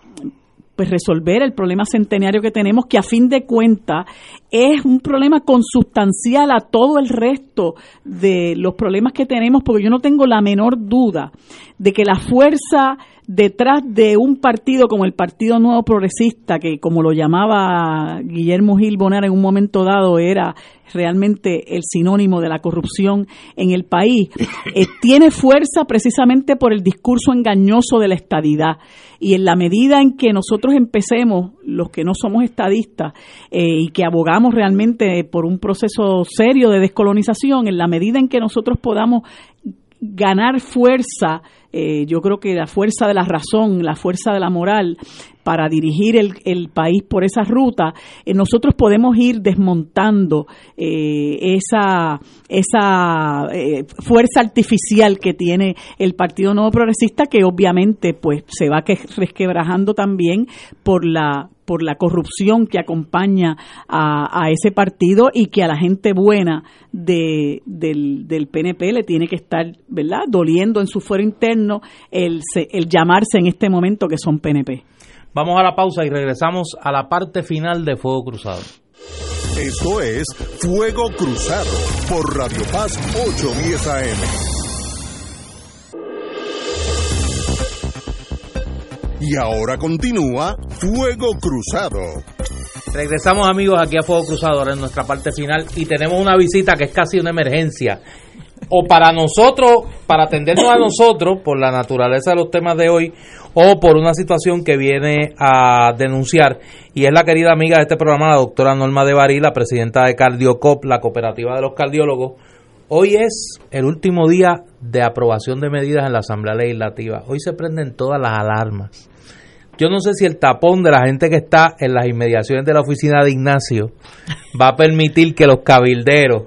pues resolver el problema centenario que tenemos, que a fin de cuentas es un problema consustancial a todo el resto de los problemas que tenemos, porque yo no tengo la menor duda de que la fuerza detrás de un partido como el Partido Nuevo Progresista, que como lo llamaba Guillermo Gil Bonar en un momento dado era realmente el sinónimo de la corrupción en el país, [LAUGHS] eh, tiene fuerza precisamente por el discurso engañoso de la estadidad. Y en la medida en que nosotros empecemos, los que no somos estadistas, eh, y que abogamos realmente por un proceso serio de descolonización, en la medida en que nosotros podamos ganar fuerza, eh, yo creo que la fuerza de la razón, la fuerza de la moral para dirigir el, el país por esa ruta, eh, nosotros podemos ir desmontando eh, esa, esa fuerza artificial que tiene el Partido Nuevo Progresista, que obviamente pues se va resquebrajando también por la por la corrupción que acompaña a, ese partido y que a la gente buena de, del, del, PNP le tiene que estar, ¿verdad?, doliendo en su fuero interno el, el llamarse en este momento que son PNP. Vamos a la pausa y regresamos a la parte final de Fuego Cruzado. Esto es Fuego Cruzado por Radio Paz 810 AM. Y ahora continúa Fuego Cruzado. Regresamos amigos aquí a Fuego Cruzado ahora en nuestra parte final y tenemos una visita que es casi una emergencia. O para nosotros, para atendernos a nosotros por la naturaleza de los temas de hoy, o por una situación que viene a denunciar. Y es la querida amiga de este programa, la doctora Norma de Barí, la presidenta de Cardiocop, la cooperativa de los cardiólogos. Hoy es el último día de aprobación de medidas en la Asamblea Legislativa. Hoy se prenden todas las alarmas. Yo no sé si el tapón de la gente que está en las inmediaciones de la oficina de Ignacio va a permitir que los cabilderos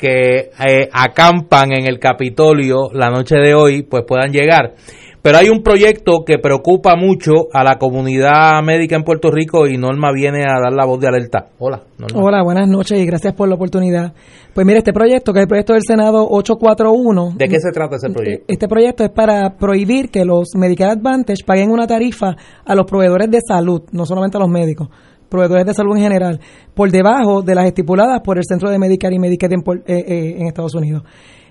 que eh, acampan en el Capitolio la noche de hoy pues puedan llegar. Pero hay un proyecto que preocupa mucho a la comunidad médica en Puerto Rico y Norma viene a dar la voz de alerta. Hola, Norma. Hola, buenas noches y gracias por la oportunidad. Pues mire, este proyecto, que es el proyecto del Senado 841. ¿De qué se trata ese proyecto? Este proyecto es para prohibir que los Medicare Advantage paguen una tarifa a los proveedores de salud, no solamente a los médicos proveedores de salud en general, por debajo de las estipuladas por el Centro de Medicare y Medicaid en, eh, eh, en Estados Unidos.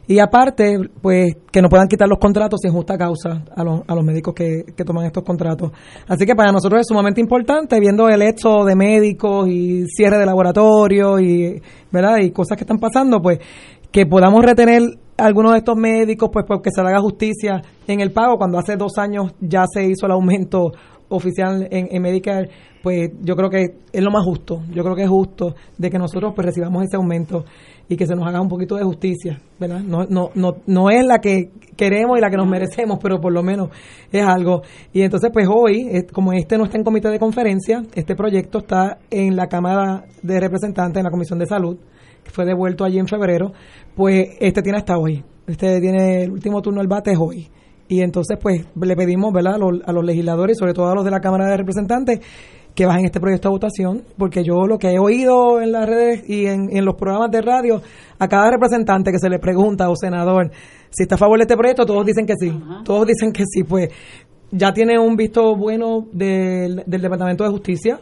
Y aparte, pues que no puedan quitar los contratos sin justa causa a los, a los médicos que, que toman estos contratos. Así que para nosotros es sumamente importante, viendo el hecho de médicos y cierre de laboratorio y, ¿verdad? y cosas que están pasando, pues que podamos retener algunos de estos médicos, pues porque se le haga justicia en el pago, cuando hace dos años ya se hizo el aumento oficial en, en Medicare, pues yo creo que es lo más justo. Yo creo que es justo de que nosotros pues recibamos ese aumento y que se nos haga un poquito de justicia, ¿verdad? No, no, no, no es la que queremos y la que nos merecemos, pero por lo menos es algo. Y entonces, pues hoy, como este no está en comité de conferencia, este proyecto está en la Cámara de Representantes, en la Comisión de Salud, que fue devuelto allí en febrero, pues este tiene hasta hoy. Este tiene el último turno del bate es hoy. Y entonces, pues le pedimos, ¿verdad?, a los, a los legisladores, sobre todo a los de la Cámara de Representantes, que bajen este proyecto a votación, porque yo lo que he oído en las redes y en, los programas de radio, a cada representante que se le pregunta o senador si está a favor de este proyecto, todos dicen que sí, todos dicen que sí, pues ya tiene un visto bueno del, Departamento de Justicia,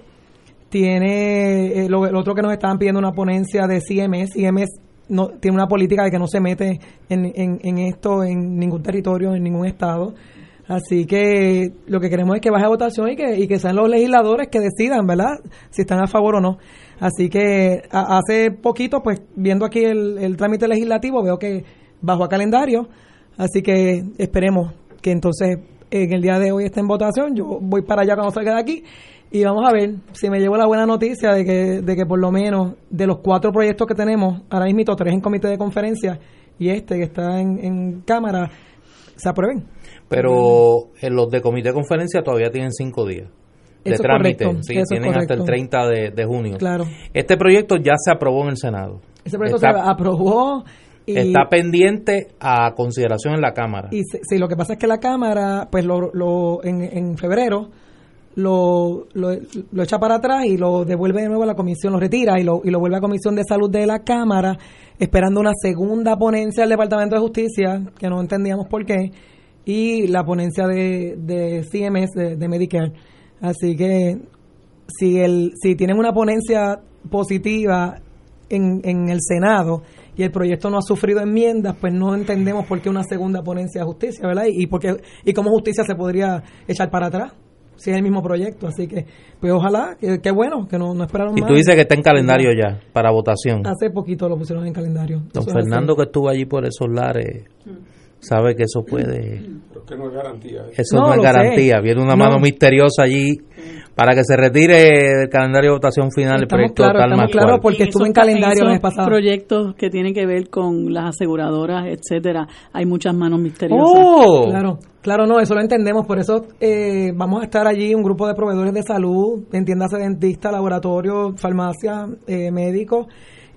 tiene eh, lo, otro que nos estaban pidiendo una ponencia de CMS, CMS no, tiene una política de que no se mete en, en, en esto en ningún territorio, en ningún estado. Así que lo que queremos es que baje a votación y que, y que sean los legisladores que decidan, ¿verdad? Si están a favor o no. Así que hace poquito, pues viendo aquí el, el trámite legislativo, veo que bajó a calendario. Así que esperemos que entonces en el día de hoy esté en votación. Yo voy para allá cuando salga de aquí y vamos a ver si me llevo la buena noticia de que, de que por lo menos de los cuatro proyectos que tenemos, ahora mismo tres en comité de conferencia y este que está en, en Cámara, se aprueben. Pero en los de comité de conferencia todavía tienen cinco días de trámite. sí, tienen hasta el 30 de, junio. Claro. Este proyecto ya se aprobó en el Senado. Ese proyecto se aprobó. Y, está pendiente a consideración en la Cámara. Y sí, lo que pasa es que la Cámara, pues lo, lo en, en febrero, lo, lo, lo, echa para atrás y lo devuelve de nuevo a la comisión, lo retira y lo, y lo vuelve a la Comisión de Salud de la Cámara, esperando una segunda ponencia del Departamento de Justicia, que no entendíamos por qué, y la ponencia de, de CMS, de, Medicare. Así que si, el, si tienen una ponencia positiva en, en el Senado y el proyecto no ha sufrido enmiendas, pues no entendemos por qué una segunda ponencia de justicia, ¿verdad? Y, y, por y cómo justicia se podría echar para atrás si es el mismo proyecto. Así que, pues ojalá, que, bueno, que no, no esperaron más. Y tú dices que está en calendario ya, para votación. Hace poquito lo pusieron en calendario. Don Fernando, que estuvo allí por esos lares. Mm sabe que eso puede... que no es garantía. ¿eh? Eso no, es garantía. Viene una mano misteriosa allí para que se retire del calendario de votación final el proyecto claro, estamos claro porque estuvo en calendario el mes pasado. proyectos que tienen que ver con las aseguradoras, etcétera, hay muchas manos misteriosas. Oh. Claro, claro, no, eso lo entendemos. Por eso eh, vamos a estar allí un grupo de proveedores de salud, entiéndase dentista, laboratorio, farmacia, eh, médicos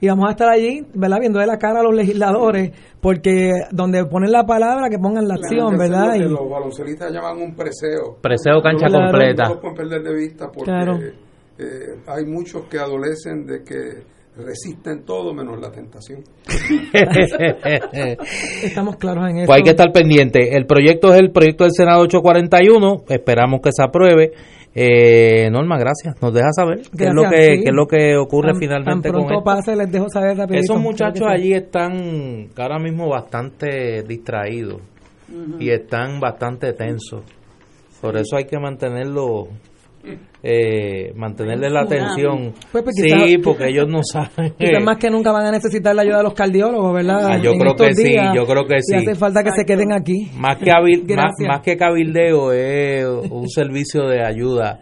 y vamos a estar allí, ¿verdad? Viendo de la cara a los legisladores, porque donde ponen la palabra, que pongan la acción, ¿verdad? y, los baloncelistas llaman un preseo. Preseo cancha completa. No pueden perder de vista porque eh, hay muchos que adolecen de que resisten todo menos la tentación. [LAUGHS] Estamos claros en eso. Pues hay que estar pendiente. El proyecto es el proyecto del Senado 841, esperamos que se apruebe. Eh, Norma, gracias. Nos deja saber qué, es lo que, qué es lo que ocurre finalmente con esto. pase, les dejo saber Esos muchachos allí están ahora mismo bastante distraídos y están bastante tensos. Por eso hay que mantenerlo eh, mantenerle la atención. Pues, pues, sí, porque ellos no saben. más que nunca van a necesitar la ayuda de los cardiólogos, ¿verdad? Ah, yo creo que sí, yo creo que sí. Y hace falta que se queden aquí. Más que, [LAUGHS] más, que cabildeo es un servicio de ayuda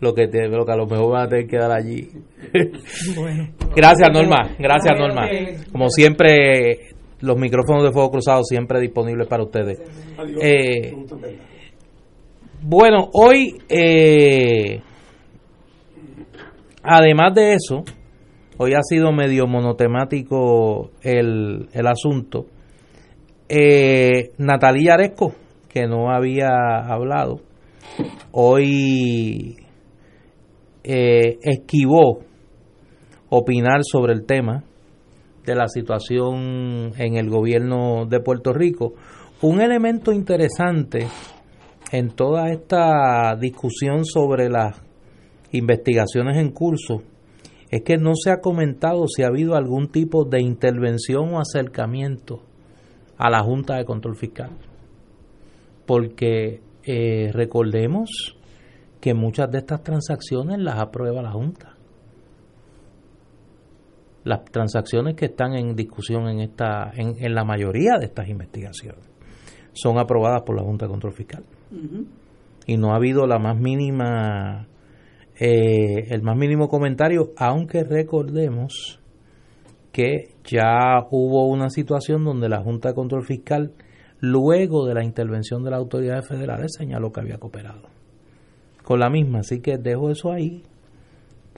lo que, lo que a lo mejor van a tener que dar allí. [LAUGHS] Gracias, Norma. Gracias, Norma. Como siempre, los micrófonos de fuego cruzado siempre disponibles para ustedes. Eh, bueno, hoy, eh, además de eso, hoy ha sido medio monotemático el, el asunto. Eh, Natalia Aresco, que no había hablado, hoy eh, esquivó opinar sobre el tema de la situación en el gobierno de Puerto Rico. Un elemento interesante en toda esta discusión sobre las investigaciones en curso es que no se ha comentado si ha habido algún tipo de intervención o acercamiento a la Junta de Control Fiscal. Porque eh, recordemos que muchas de estas transacciones las aprueba la Junta. Las transacciones que están en discusión en, esta, en la mayoría de estas investigaciones son aprobadas por la Junta de Control Fiscal. Y no ha habido la más mínima, eh, el más mínimo comentario, aunque recordemos que ya hubo una situación donde la Junta de Control Fiscal, luego de la intervención de las autoridades federales, señaló que había cooperado con la misma. Así que dejo eso ahí,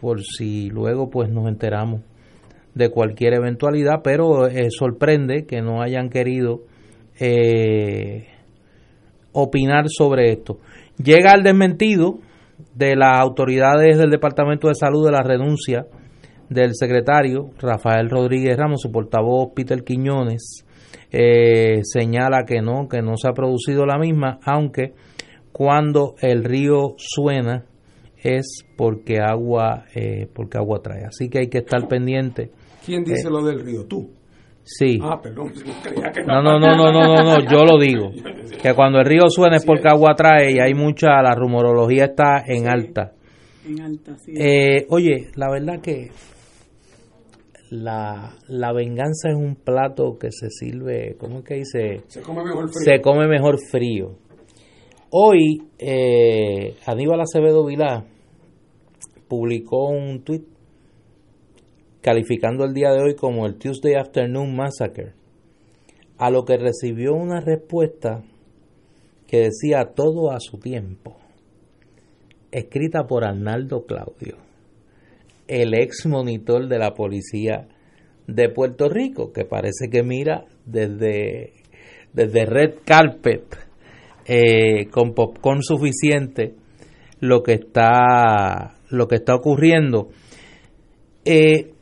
por si luego pues nos enteramos de cualquier eventualidad, pero eh, sorprende que no hayan querido eh, opinar sobre esto. Llega el desmentido de las autoridades del Departamento de Salud de la renuncia del secretario Rafael Rodríguez Ramos, su portavoz Peter Quiñones, eh, señala que no, que no se ha producido la misma, aunque cuando el río suena es porque agua, eh, porque agua trae. Así que hay que estar pendiente. ¿Quién dice lo del río? Tú. Sí. Ah, perdón, [LAUGHS] creía que No, no, no, no, no, no, no, yo lo digo. [LAUGHS] Que cuando el río suena es porque agua trae y hay mucha, la rumorología está en alta. En alta, sí. Eh, oye, la verdad que la, la venganza es un plato que se sirve, ¿cómo es que dice? se come mejor frío. Se come mejor frío. Hoy, eh, Aníbal Acevedo Vilá publicó un tuit calificando el día de hoy como el Tuesday Afternoon Massacre, a lo que recibió una respuesta que decía todo a su tiempo, escrita por Arnaldo Claudio, el ex monitor de la policía de Puerto Rico, que parece que mira desde, desde Red Carpet eh, con popcorn suficiente lo que está lo que está ocurriendo. Eh,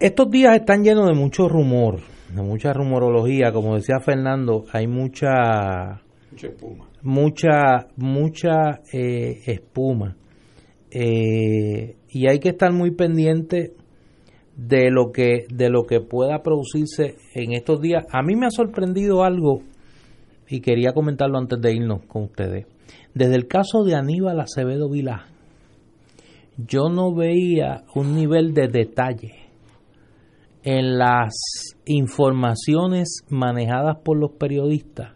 estos días están llenos de mucho rumor, de mucha rumorología, como decía Fernando, hay mucha Mucha espuma. mucha mucha eh, espuma Eh, y hay que estar muy pendiente de lo que de lo que pueda producirse en estos días. A mí me ha sorprendido algo y quería comentarlo antes de irnos con ustedes. Desde el caso de Aníbal Acevedo Vilá, yo no veía un nivel de detalle en las informaciones manejadas por los periodistas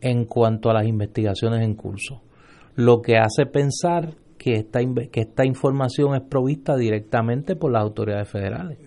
en cuanto a las investigaciones en curso, lo que hace pensar que esta, que esta información es provista directamente por las autoridades federales.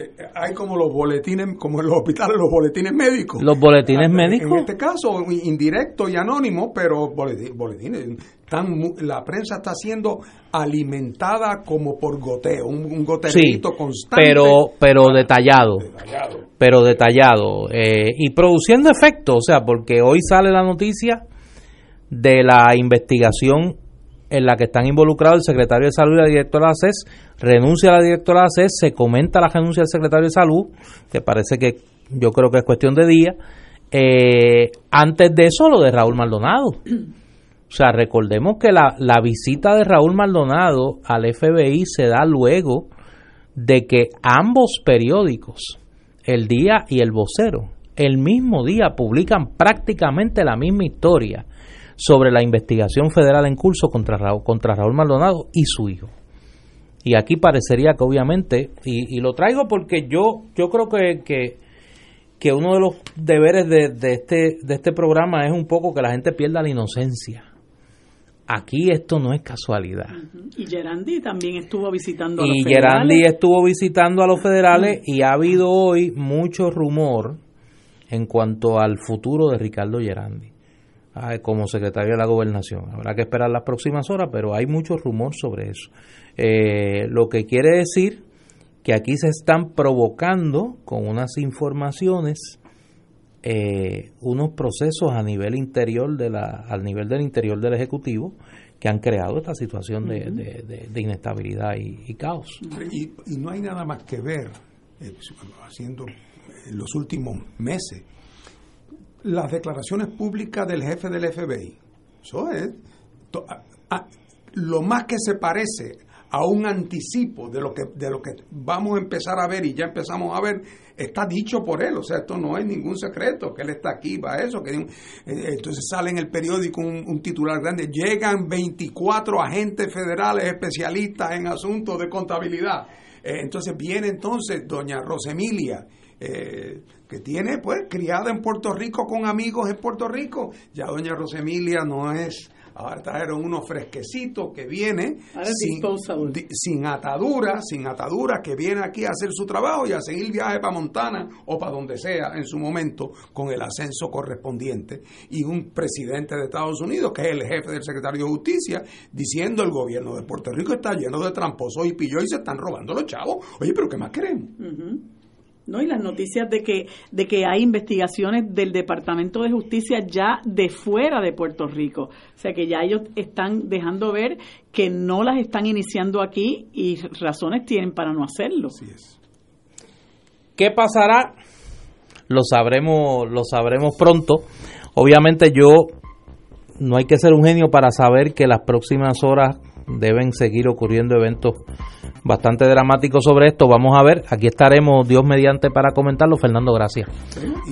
Eh, Hay como los boletines, como en los hospitales, los boletines médicos. Los boletines En médicos, este caso, indirecto y anónimo, pero boleti- boletines. Están mu- la prensa está siendo alimentada como por goteo, un, un sí, goterito constante. pero, pero detallado. Detallado. pero detallado eh, y produciendo efecto, o sea, porque hoy sale la noticia de la investigación en la que están involucrados el secretario de Salud y la directora de ACES, renuncia a la directora de ACES, se comenta la renuncia del secretario de Salud, que parece que yo creo que es cuestión de día, eh, antes de eso lo de Raúl Maldonado. O sea, recordemos que la, la visita de Raúl Maldonado al FBI se da luego de que ambos periódicos, El Día y El Vocero, el mismo día publican prácticamente la misma historia sobre la investigación federal en curso contra Raúl, contra Raúl Maldonado y su hijo. Y aquí parecería que obviamente, y, y lo traigo porque yo, yo creo que, que, que uno de los deberes de, de este, de este programa es un poco que la gente pierda la inocencia. Aquí esto no es casualidad. Y Gerandi también estuvo visitando a los Y federales. Gerandi estuvo visitando a los federales y ha habido hoy mucho rumor en cuanto al futuro de Ricardo Gerandi como secretario de la gobernación. Habrá que esperar las próximas horas, pero hay mucho rumor sobre eso. Eh, lo que quiere decir que aquí se están provocando con unas informaciones eh, unos procesos a nivel interior de la, al nivel del interior del ejecutivo que han creado esta situación de, de- de- de inestabilidad y, y caos. Y, y no hay nada más que ver, eh, haciendo en los últimos meses, las declaraciones públicas del jefe del FBI. Eso es lo más que se parece a un anticipo de lo que de lo que vamos a empezar a ver y ya empezamos a ver está dicho por él o sea esto no es ningún secreto que él está aquí va eso que eh, entonces sale en el periódico un, un titular grande llegan 24 agentes federales especialistas en asuntos de contabilidad Eh, entonces viene entonces doña Rosemilia eh, que tiene pues criada en Puerto Rico con amigos en Puerto Rico ya doña Rosemilia no es ahora trajeron uno fresquecito que viene sin, di- sin atadura, sin atadura, que viene aquí a hacer su trabajo y a seguir viaje para Montana o para donde sea en su momento con el ascenso correspondiente. Y un presidente de Estados Unidos, que es el jefe del secretario de Justicia, diciendo el gobierno de Puerto Rico está lleno de tramposos y pillos y se están robando los chavos. Oye, pero ¿qué más queremos? ¿No? Y las noticias de que, de que hay investigaciones del Departamento de Justicia ya de fuera de Puerto Rico. O sea que ya ellos están dejando ver que no las están iniciando aquí y razones tienen para no hacerlo. Así es. ¿Qué pasará? Lo sabremos, lo sabremos pronto. Obviamente yo no hay que ser un genio para saber que las próximas horas deben seguir ocurriendo eventos bastante dramático sobre esto. Vamos a ver, aquí estaremos Dios mediante para comentarlo. Fernando, gracias.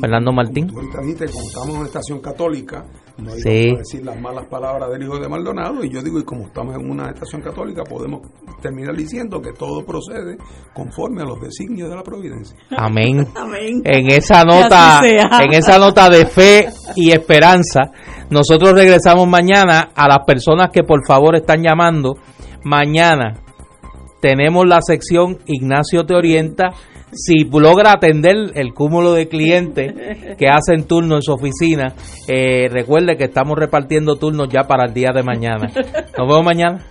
Fernando Martín. Tú dijiste, como estamos en una estación católica, no hay Sí. que decir las malas palabras del hijo de Maldonado. Y yo digo, y como estamos en una estación católica, podemos terminar diciendo que todo procede conforme a los designios de la providencia. Amén. [LAUGHS] Amén. En esa nota, en esa nota de fe y esperanza, nosotros regresamos mañana a las personas que por favor están llamando. Mañana tenemos la sección Ignacio te orienta. Si logra atender el cúmulo de clientes que hacen turno en su oficina, eh, recuerde que estamos repartiendo turnos ya para el día de mañana. Nos vemos mañana.